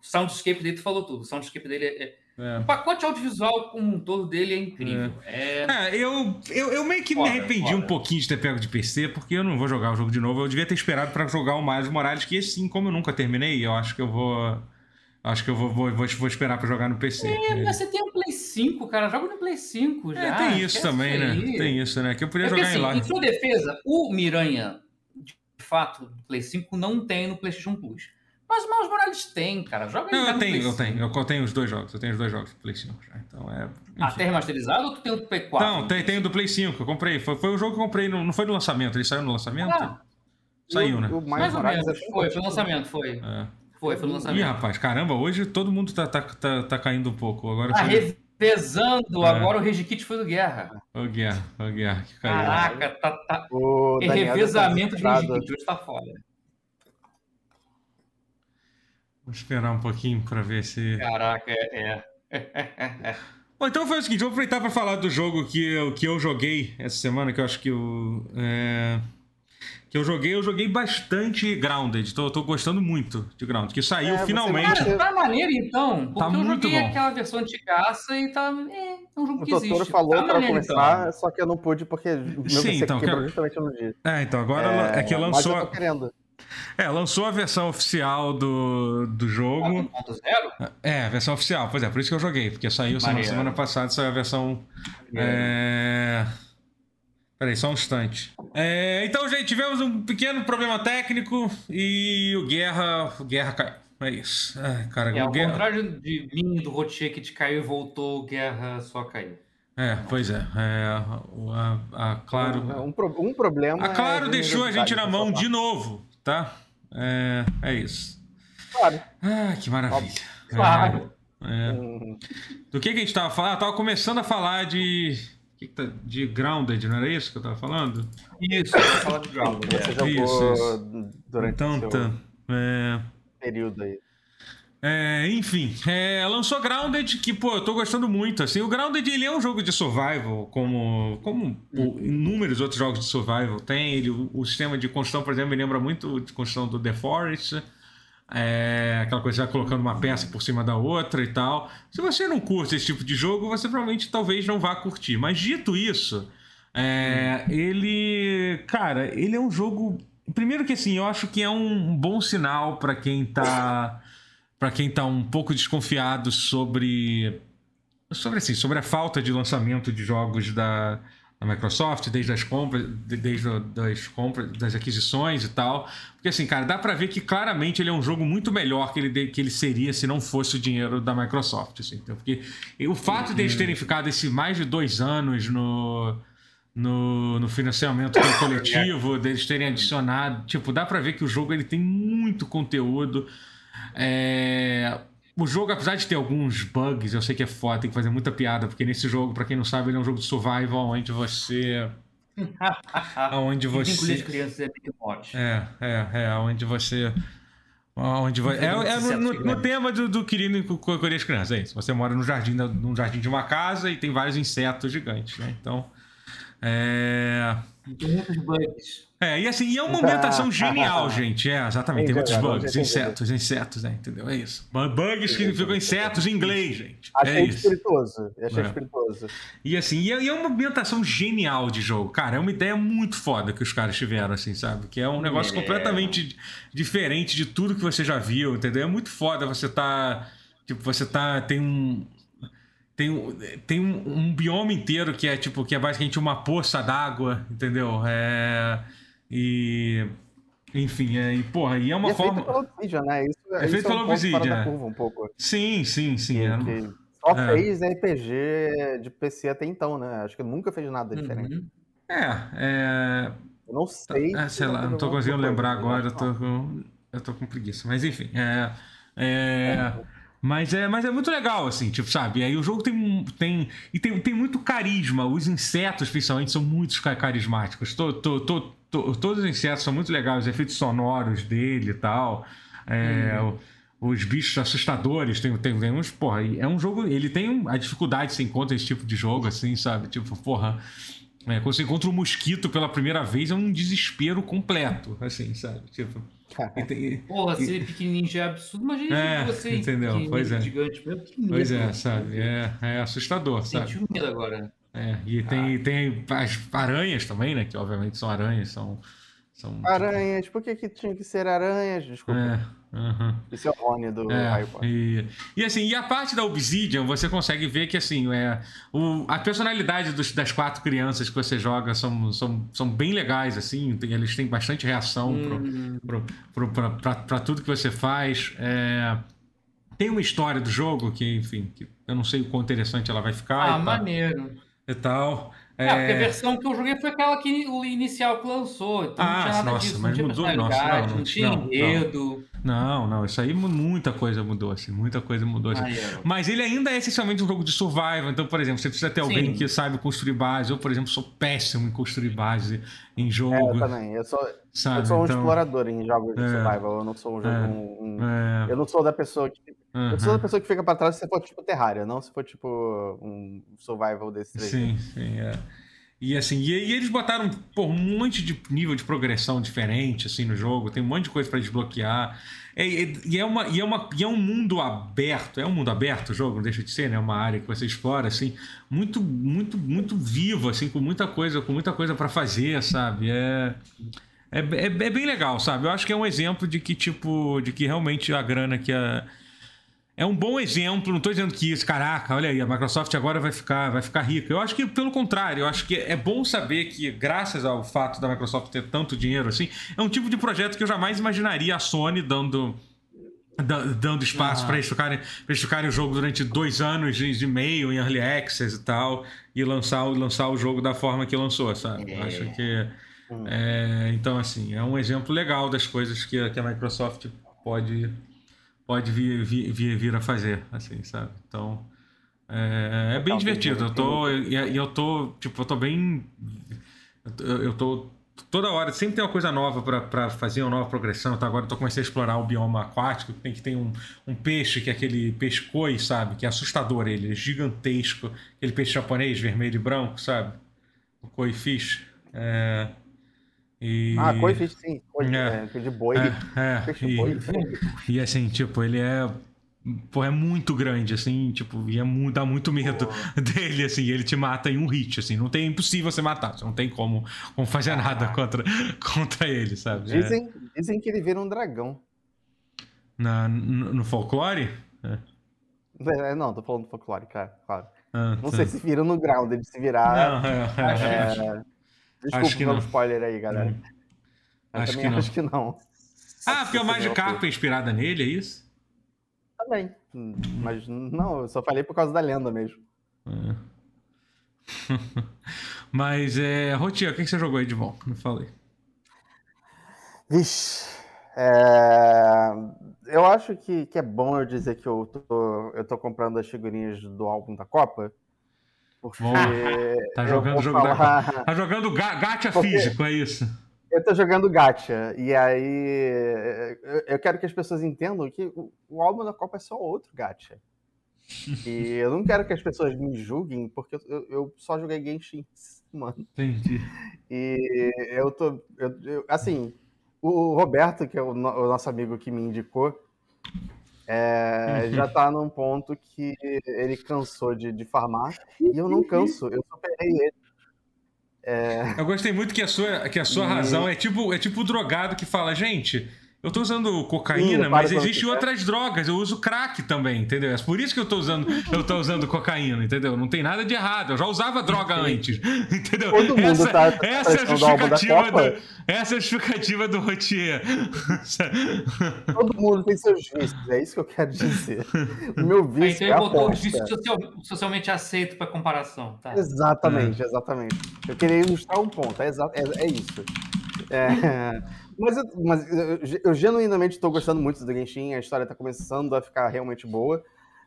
soundscape dele, tu falou tudo. O soundscape dele é. É- É. O pacote audiovisual como um todo dele é incrível. É. É, eu, eu, eu meio que me Foda, arrependi um pouquinho de ter pego de PC, porque eu não vou jogar o jogo de novo. Eu devia ter esperado pra jogar o Miles Morales, que esse sim, como eu nunca terminei, eu acho que eu vou. Acho que eu vou, vou, vou, vou esperar pra jogar no PC. É, mas você tem um Play 5, cara. Joga no Play 5 já. É, tem isso também, né? Tem isso, né? Que eu podia É jogar em assim, lá. em sua defesa, o Miranha, de fato, do Play 5 não tem no PlayStation Plus. Mas o Miles Morales tem, cara. Joga Não, eu no tenho, Play eu 5. tenho. Eu tenho os dois jogos. Eu tenho os dois jogos do Play 5 já. Então é. enfim. Até remasterizado ou tu tem o Play 4? Não, tem, tem o do Play 5, eu comprei. Foi, foi o jogo que eu comprei, no- não foi no lançamento, ele saiu no lançamento? Ah, Saiu, o, né? O Miles mais ou Morales menos. é Foi, foi no lançamento, foi. É. Foi, foi no Ih, lançamento. rapaz, caramba, hoje todo mundo tá, tá, tá, tá caindo um pouco. Agora Tá foi. revezando, É. agora o Regikit foi do Guerra. Ô, Guerra, ô, Guerra, que caiu. Caraca, tá, tá... O é Daniel tá revezamento de desesperado. Regikit, hoje tá foda. Vou esperar um pouquinho pra ver se. Caraca, é. é. (laughs) Bom, então foi o seguinte, vou aproveitar pra falar do jogo que eu, que eu joguei essa semana, que eu acho que eu. é, Que eu joguei, eu joguei bastante Grounded. Tô, tô gostando muito de Grounded, que saiu É, finalmente. Cara, tá maneiro então. Porque Tá eu muito joguei bom. aquela versão antigaça e tá. É, é um jogo O que doutor existe. falou tá pra maneiro, começar, só que eu não pude porque o meu Sim, PC então, quebrou que- justamente no dia. É, então agora é, que Mas lançou. eu tô querendo. É, lançou a versão oficial do, do jogo. Então. 1.0? É, a versão oficial, pois é, por isso que eu joguei, porque saiu semana, Maneiro. semana passada, saiu a versão. É... Peraí, só um instante. É, então, gente, tivemos um pequeno problema técnico e o Guerra. O Guerra caiu. É isso. Ai, cara, É, o ao Guerra. contrário de mim do Rotier que te caiu e voltou, Guerra só caiu. É, pois é. é o- a, a Claro. Um, pro- um problema. A Claro é deixou a gente na mão de novo, tá? É, é isso. Claro. Ah, que maravilha. Claro. É, Do que, que a gente tava falando? Ah, tava começando a falar de. que que tá- De Grounded, não era isso que eu tava falando? Isso, eu falar de Ground. Você é. jogou Isso, isso. durante então, o seu tá. É, período aí. É, enfim, é, lançou Grounded, que, pô, eu tô gostando muito, assim. O Grounded, ele é um jogo de survival, como, como inúmeros outros jogos de survival tem. Ele, o, o sistema de construção, por exemplo, me lembra muito de construção do The Forest. É, aquela coisa, já colocando uma peça por cima da outra e tal. Se você não curte esse tipo de jogo, você provavelmente talvez não vá curtir. Mas dito isso, é, ele. Cara, ele é um jogo. Primeiro que assim, eu acho que é um bom sinal para quem tá. Para quem tá um pouco desconfiado sobre. Sobre assim, sobre a falta de lançamento de jogos da, da Microsoft, desde as compras, desde das compras, das aquisições e tal. Porque assim, cara, dá para ver que claramente ele é um jogo muito melhor que ele, que ele seria se não fosse o dinheiro da Microsoft. Assim, então, porque o fato deles terem ficado esse mais de dois anos no, no, no financiamento coletivo, deles terem adicionado, tipo, dá para ver que o jogo ele tem muito conteúdo. É, o jogo, apesar de ter alguns bugs, eu sei que é foda, tem que fazer muita piada, porque nesse jogo, para quem não sabe, ele é um jogo de survival onde você. (laughs) onde você. as crianças é big É, é, é, onde você. Onde vai... É, é no, no, no, tema do, do querido com as crianças, é isso. Você mora no jardim, num jardim de uma casa e tem vários insetos gigantes, né? Então. É. Tem muitos bugs. É, e assim, e é uma ambientação genial, gente. É, exatamente. Tem muitos bugs, insetos, insetos, né? Entendeu? É isso. Bugs significam insetos em inglês, gente. Achei é espirituoso. Achei é. espirituoso. E assim, e é uma ambientação genial de jogo. Cara, é uma ideia muito foda que os caras tiveram, assim, sabe? Que é um negócio é. completamente diferente de tudo que você já viu, entendeu? É muito foda você tá. Tipo, você tá. Tem um tem, tem um, um, bioma inteiro que é tipo que é basicamente uma poça d'água, entendeu? É, e enfim, é, e porra, e é uma e é forma. Feito pelo Obsidian, né? Isso, é feito pelo é um Obsidian. Curva, um pouco. Sim, sim, sim. É. Só é. fez RPG de PC até então, né? Acho que nunca fez nada uhum. diferente. É, é. Eu não sei. É, sei lá, não tô conseguindo lembrar agora, eu tô com, eu tô com preguiça. Mas enfim, é. é... Mas é, mas é muito legal, assim, tipo, sabe? E aí o jogo tem. tem e tem, tem muito carisma. Os insetos, principalmente, são muito carismáticos. To, to, to, to, todos os insetos são muito legais, os efeitos sonoros dele e tal. É, hum. Os bichos assustadores, tem, tem, tem uns, porra, é um jogo. Ele tem a dificuldade que você encontra esse tipo de jogo, assim, sabe? Tipo, porra. É, quando você encontra um mosquito pela primeira vez, é um desespero completo, assim, sabe? Tipo. Porra, ser pequenininho já é absurdo, imagina é, você (laughs) entendeu? Pois é. gigante mesmo. Que medo, pois é, sabe? É, é assustador, sabe? Senti medo agora. É, e tem, ah. tem as aranhas também, né? Que obviamente são aranhas, são. São aranhas, por que, que tinha que ser aranhas? Desculpa. É. Uhum. Esse é o Rony do é, Harry Potter. E, e, assim, e a parte da Obsidian, você consegue ver que assim, é, o, a personalidade dos, das quatro crianças que você joga são, são, são bem legais, assim, tem, eles têm bastante reação hum. para tudo que você faz. É, tem uma história do jogo que, enfim, que eu não sei o quão interessante ela vai ficar. Ah, maneiro. E tal. É, é, porque a versão que eu joguei foi aquela que, o inicial que lançou. Então ah, não tinha nada nossa, disso, mas não mudou, tinha nossa, não, não, não tinha enredo. Não, não, isso aí muita coisa mudou, assim, muita coisa mudou. Assim. Ah, é. Mas ele ainda é essencialmente um jogo de survival. Então, por exemplo, você precisa ter alguém Sim. que saiba construir base. Eu, por exemplo, sou péssimo em construir base em jogo. É, eu também. Eu sou, Sabe? eu sou um então, explorador em jogos de é, survival. Eu não sou um jogo. É, um, um, eu não sou da pessoa que. Uhum. Eu sou da pessoa que fica pra trás se for tipo Terraria, não se for tipo um survival desse Sim, sim, é. E assim, e, e, eles botaram pô, um monte de nível de progressão diferente assim no jogo, tem um monte de coisa para desbloquear. É, e, é uma, e, é uma, e é um mundo aberto, é um mundo aberto o jogo, não deixa de ser, né? Uma área que você explora assim, muito muito muito vivo assim, com muita coisa, com muita coisa para fazer, sabe? É, é, é, é bem legal, sabe? Eu acho que é um exemplo de que tipo, de que realmente a grana que a é um bom exemplo. Não estou dizendo que isso, caraca, olha aí, a Microsoft agora vai ficar, vai ficar rica. Eu acho que, pelo contrário, eu acho que é bom saber que, graças ao fato da Microsoft ter tanto dinheiro assim, é um tipo de projeto que eu jamais imaginaria a Sony dando dando espaço ah. para eles, tocarem, eles tocarem o jogo durante dois anos e meio em Early Access e tal, e lançar, lançar o jogo da forma que lançou, sabe? É. Acho que. Hum. É, então, assim, é um exemplo legal das coisas que, que a Microsoft pode, pode vir, vir, vir, vir a fazer, assim, sabe? Então, é, é bem divertido. Eu tô, e eu tô, tipo, eu tô bem... Eu tô toda hora, sempre tem uma coisa nova para fazer, uma nova progressão. Então agora eu tô comecei a explorar o bioma aquático, tem que tem um, um peixe, que é aquele peixe koi, sabe? Que é assustador ele, é gigantesco. Aquele peixe japonês, vermelho e branco, sabe? O koi fish. É... E... Ah, coisa sim. Coisa, é, é, de boi. É, é e, boi. E assim, tipo, ele é. Pô, é muito grande, assim, tipo, e é, dá muito medo Pô. (laughs) dele, assim, ele te mata em um hit, assim, não tem é impossível você matar, você não tem como, como fazer nada contra, (laughs) contra ele, sabe? É. Dizem, dizem que ele vira um dragão. Na, no, no folclore? É. É, não, tô falando do folclore, cara, claro. Ah, Não tá. sei se viram no ground, ele se virar. Não, é, é, (laughs) é. Desculpa acho que pelo não. spoiler aí, galera. Hum. Eu Acho também que não. acho que não. Ah, porque a Magikarp é inspirada nele, é isso? Também. Mas não, eu só falei por causa da lenda mesmo. É. (laughs) Mas, é... Rotier, o que que você jogou aí de bom? Não falei. Vixe. é, Eu acho que, que é bom eu dizer que eu tô, eu tô comprando as figurinhas do álbum da Copa. Porque. Bom, tá eu jogando jogo da falar- Tá jogando ga gacha Porque- físico, é isso? Eu tô jogando gacha. E aí. eu- quero que as pessoas entendam que o- álbum da Copa é só outro gacha. E eu não quero que as pessoas me julguem, porque eu, eu- eu só joguei Genshin, mano. Entendi. E eu tô. eu- eu- assim, o Roberto, que é o, no- o nosso amigo que me indicou, é, já tá num ponto que ele cansou de, de farmar. E eu não canso, eu superei ele. Eu gostei muito que a sua, que a sua E- razão é tipo, é tipo o drogado que fala, gente, eu tô usando cocaína, Sim, mas existem quiser. outras drogas, eu uso crack também, entendeu? É por isso que eu tô usando, eu tô usando cocaína, entendeu? Não tem nada de errado, eu já usava droga antes, (laughs) entendeu? Todo mundo essa, tá essa é a justificativa do, essa é a justificativa do Rotier. (laughs) Todo mundo tem seus vícios, é isso que eu quero dizer. O meu Aí, vício então é botou o aposta. vício social- socialmente aceito para comparação. Tá. Exatamente, exatamente. Eu queria ilustrar um ponto, é, é- é isso. É, mas eu, mas eu- eu genuinamente estou gostando muito do Genshin, a história está começando a ficar realmente boa.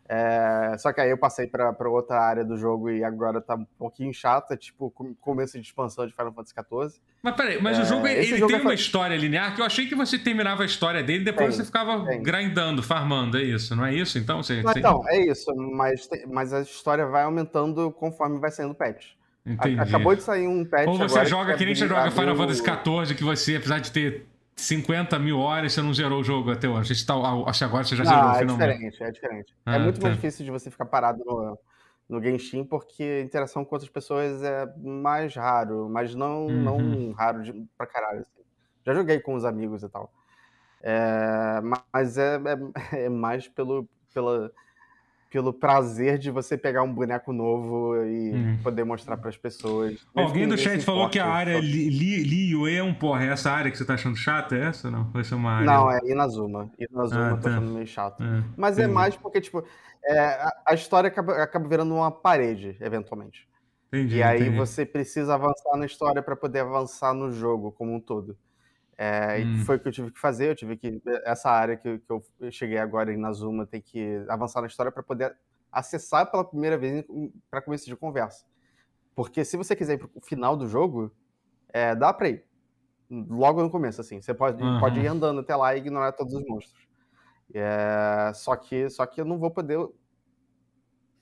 É, só que aí eu passei para outra área do jogo e agora tá um pouquinho chata, tipo com- começo de expansão de Final Fantasy XIV. Mas peraí, mas o É, jogo, esse ele jogo tem é uma fa- história linear que eu achei que você terminava a história dele e depois Tem, você ficava tem. grindando, farmando, é isso, não é isso? Então, você, Não, você- Então, é isso, mas, mas a história vai aumentando conforme vai saindo patch. Entendi. Acabou de sair um patch Ou você agora joga que nem você joga Final Fantasy XIV, que você, apesar de ter 50 mil horas, você não zerou o jogo até hoje. Você tá, acho que agora você já zerou Não, é finalmente. diferente, é diferente. Ah, é muito mais tá. difícil de você ficar parado no, no Genshin, porque a interação com outras pessoas é mais raro, mas não, Uhum. não raro de, pra caralho. assim. Já joguei com os amigos e tal. É, mas é, é, (laughs) é mais pelo, pela, pelo prazer de você pegar um boneco novo e Uhum. poder mostrar pras pessoas. mesmo Alguém do chat falou que a área só- Li, Li, é um porra. É essa área que você tá achando chata? É essa ou não? Ou essa é uma área? Não, é Inazuma. Inazuma Ah, eu tô tá. achando meio chato. É, Mas é entendi. mais porque, tipo, é, a, a história acaba, acaba virando uma parede, eventualmente. Entendi, E aí entendi. você precisa avançar na história para poder avançar no jogo como um todo. É, e Hum. foi o que eu tive que fazer. Eu tive que. Essa área que, que eu cheguei agora em Nazuma tem que avançar na história para poder acessar pela primeira vez para começo de conversa. Porque se você quiser ir pro final do jogo, é, dá pra ir. Logo no começo, assim. Você pode, Aham. pode ir andando até lá e ignorar todos os monstros. É, só, que, só que eu não vou poder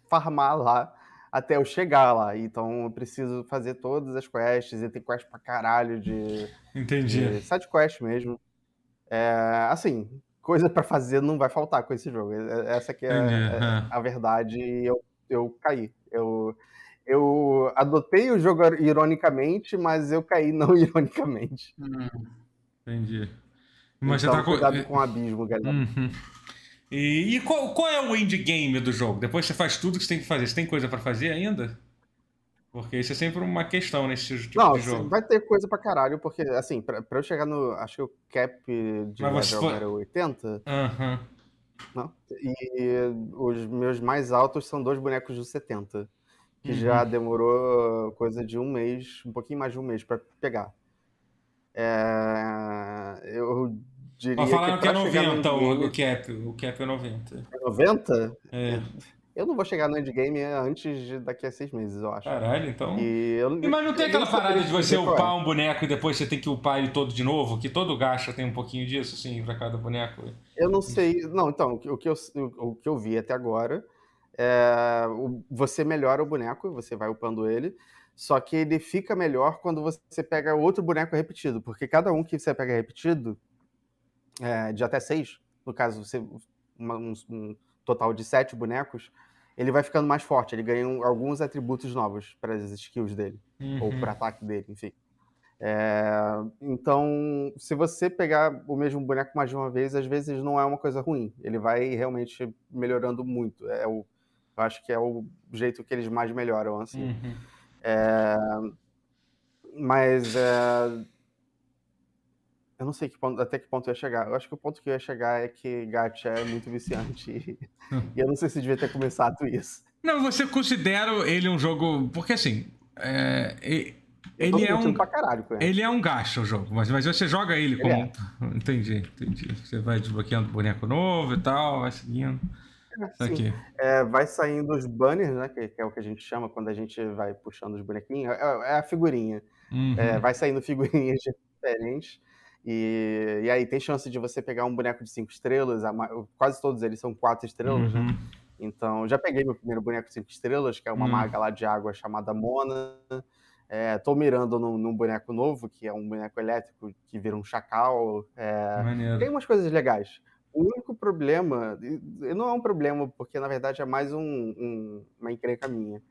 farmar lá até eu chegar lá. Então eu preciso fazer todas as quests, e tem quest pra caralho de, Entendi. de side quest mesmo. É, assim, coisa pra fazer não vai faltar com esse jogo. É- Essa que é, é é. a verdade e eu, eu caí. Eu, eu adotei o jogo ironicamente, mas eu caí (laughs) não ironicamente. Hum. Entendi. Mas então, você tá com. cuidado com o abismo, galera. Uhum. E, e qual, qual é o endgame do jogo? Depois você faz tudo que você tem que fazer. Você tem coisa pra fazer ainda? Porque isso é sempre uma questão nesse tipo Não, de jogo. vai ter coisa pra caralho, porque, assim, pra, pra eu chegar no. Acho que o cap de Mas level foi- era 80, Aham. não? E os meus mais altos são dois bonecos de 70, que Uhum. já demorou coisa de um mês, um pouquinho mais de um mês pra pegar. É, eu diria Mas falaram que é chegar no 90 o, endgame- o cap. O cap é 90. 90? É. Eu não vou chegar no endgame antes de daqui a seis meses, eu acho. Caralho, então. E eu, Mas não tem aquela parada de você qual é. upar um boneco e depois você tem que upar ele todo de novo? Que todo gacha tem um pouquinho disso, assim, pra cada boneco. Eu não sei. Não, então, o que- o que eu, o que eu vi até agora é. o- Você melhora o boneco, você vai upando ele. Só que ele fica melhor quando você pega outro boneco repetido. Porque cada um que você pega repetido, é, de até seis, no caso, você, uma- um, um total de sete bonecos, ele vai ficando mais forte. Ele ganha um- alguns atributos novos para as skills dele ou Uhum. para ataque dele, enfim. É, então, se você pegar o mesmo boneco mais de uma vez, às vezes não é uma coisa ruim. Ele vai realmente melhorando muito. É o, eu acho que é o jeito que eles mais melhoram, assim. Uhum. É, mas é, eu não sei que ponto, até que ponto eu ia chegar. Eu acho que o ponto que eu ia chegar é que gacha é muito viciante. (laughs) E, eu não sei se devia ter começado isso. Não, você considera ele um jogo. Porque assim. É, ele é um. caralho ele. É um gacha o jogo, mas, mas você joga ele Ele como. é. Entendi, entendi. Você vai desbloqueando boneco novo e tal, vai seguindo. Isso Sim. aqui. É, vai saindo os banners, né? Que, que é o que a gente chama quando a gente vai puxando os bonequinhos. É, é a figurinha. Uhum. É, vai saindo figurinhas (laughs) diferentes. E, e aí tem chance de você pegar um boneco de cinco estrelas. a Quase todos eles são quatro estrelas, né? Uhum. Então, já peguei meu primeiro boneco de cinco estrelas, que é uma Hum. maga lá de água chamada Mona. É, tô mirando num, num boneco novo, que é um boneco elétrico que vira um chacal. É, tem umas coisas legais. O único problema, não é um problema, porque na verdade é mais um, um- uma encrenca minha,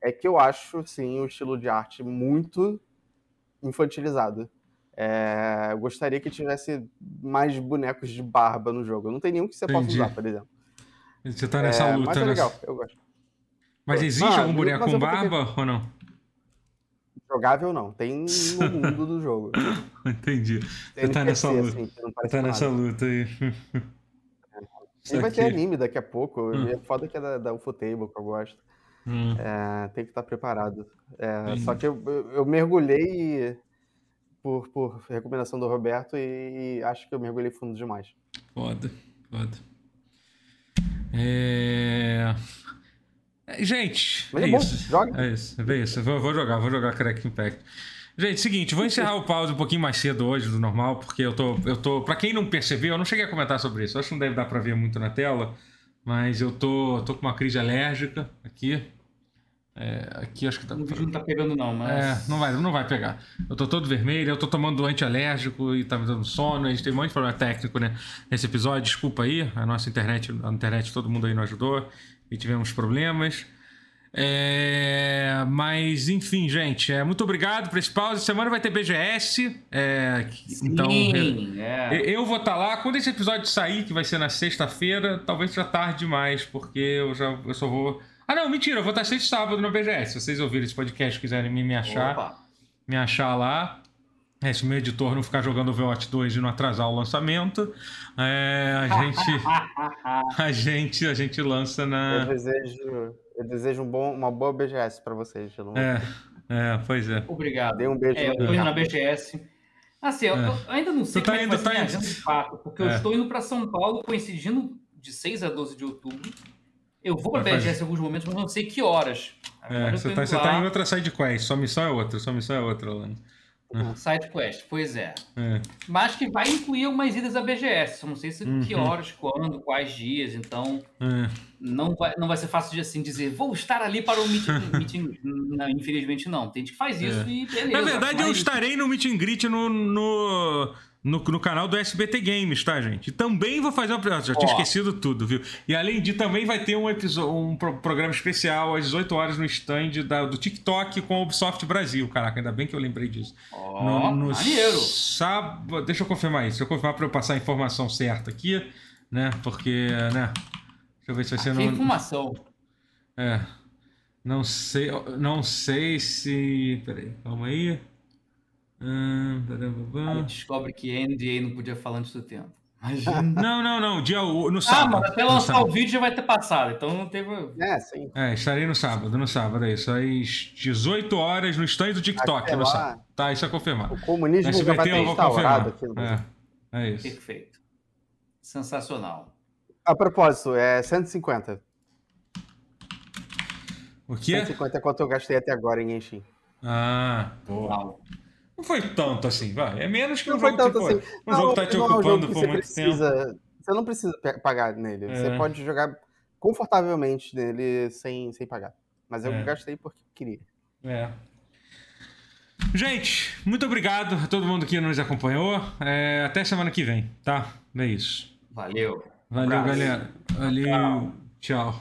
é que eu acho, sim, o estilo de arte muito infantilizado. É, eu gostaria que tivesse mais bonecos de barba no jogo. Não tem nenhum que você possa Entendi. usar, por exemplo. Você tá nessa É, luta, mas é legal, eu gosto. Mas existe Ah, algum boneco com vou ter barba ou não? Jogável não, tem no (laughs) mundo do jogo. Entendi. Tem Você tá nessa luta. assim, Você tá nada. nessa luta aí. E vai ter anime daqui a pouco. Hum. É foda que é da, da Ufotable, que eu gosto. Hum. É, tem que estar preparado. É, só que eu, eu- eu mergulhei por, por recomendação do Roberto e, acho que eu mergulhei fundo demais. Foda, foda. É... é, Gente, Mas é, é bom, isso. joga. É isso, é isso. Vou, vou jogar, vou jogar Crack Impact. Gente, seguinte, vou encerrar o pause um pouquinho mais cedo hoje do normal, porque eu tô, eu tô. Pra quem não percebeu, eu não cheguei a comentar sobre isso. Eu acho que não deve dar pra ver muito na tela, mas eu tô, tô com uma crise alérgica aqui. É, aqui acho que tá. O vídeo não tá pegando, não, É, mas. não vai, não vai pegar. Eu tô todo vermelho, eu tô tomando antialérgico e tá me dando sono. A gente tem um monte de problema técnico, né? Nesse episódio, desculpa aí. A nossa internet, a internet, todo mundo aí não ajudou e tivemos problemas. É, mas, enfim, gente, é, muito obrigado por esse pause. Semana vai ter BGS. é, então, Sim, é. eu vou estar lá. Quando esse episódio sair, que vai ser na sexta-feira, talvez já tarde demais, porque eu já eu só vou. Ah, não, mentira, eu vou estar sexta e sábado no BGS. Se vocês ouvirem esse podcast e quiserem me, me achar, Opa. me achar lá. É, se o meu editor não ficar jogando Overwatch 2 e não atrasar o lançamento, é, a (laughs) gente. A gente, a gente lança Eu na. desejo, eu desejo um bom, uma boa BGS pra vocês. Gelo. É, é, pois é. Obrigado. Dê um beijo É, eu tô indo na. BGS. Assim, eu, É. eu ainda não sei Tu tá como é que indo- vai ser tá indo- de fato, porque eu É. estou indo para São Paulo coincidindo de 6 a 12 de outubro. Eu vou fazer- BGS em alguns momentos, mas não sei que horas. É, eu você tá, você tá em outra side quest, sua missão é outra, sua missão é outra, Lano. Side quest, pois é. É. Mas que vai incluir algumas idas à BGS. Não sei se que Uhum. horas, quando, quais dias. Então, É. não vai, não vai ser fácil de assim dizer, vou estar ali para o meeting. meeting. Não, infelizmente, não. Tem gente que faz isso É. e beleza. Na verdade, eu estarei no Meet and Greet no, no, no, no canal do SBT Games, tá, gente? E também vou fazer uma. Já tinha Ó. esquecido tudo, viu? E além de também vai ter um, episódio, um pro- programa especial às 18 horas no stand da- do TikTok com a Ubisoft Brasil. Caraca, ainda bem que eu lembrei disso. Ó, maneiro. sábado. Deixa eu confirmar isso. Deixa eu confirmar pra eu passar a informação certa aqui, né? Porque, né? Deixa eu ver se vai ser Que no. informação. É. Não sei, não sei se. Peraí, calma aí. Hum, Aí descobre que NDA não podia falar antes do tempo. Imagina. (laughs) não, não, não. Dia no ah, sábado. mas até lançar sábado. o vídeo já vai ter passado, então não teve. É, sim. É, estarei no sábado, no sábado, é isso. Às 18 horas no stand do TikTok, no sábado. Tá, isso é confirmado. O comunismo já vai SBT ter instaurado aqui. no- É, é isso. Perfeito. Sensacional. A propósito, é 150. O quê? 150 é quanto eu gastei até agora em Genshin. Ah. Uau. Não foi tanto assim, vai. É menos que um Não foi jogo tanto que, assim. um jogo tá te não é um ocupando que por você muito tempo. precisa, Você não precisa pagar nele. É. Você pode jogar confortavelmente nele sem, sem pagar. Mas eu É. gastei porque queria. É. Gente, muito obrigado a todo mundo que nos acompanhou. É, até semana que vem, tá? É isso. Valeu. Valeu, galera. Valeu. Tchau.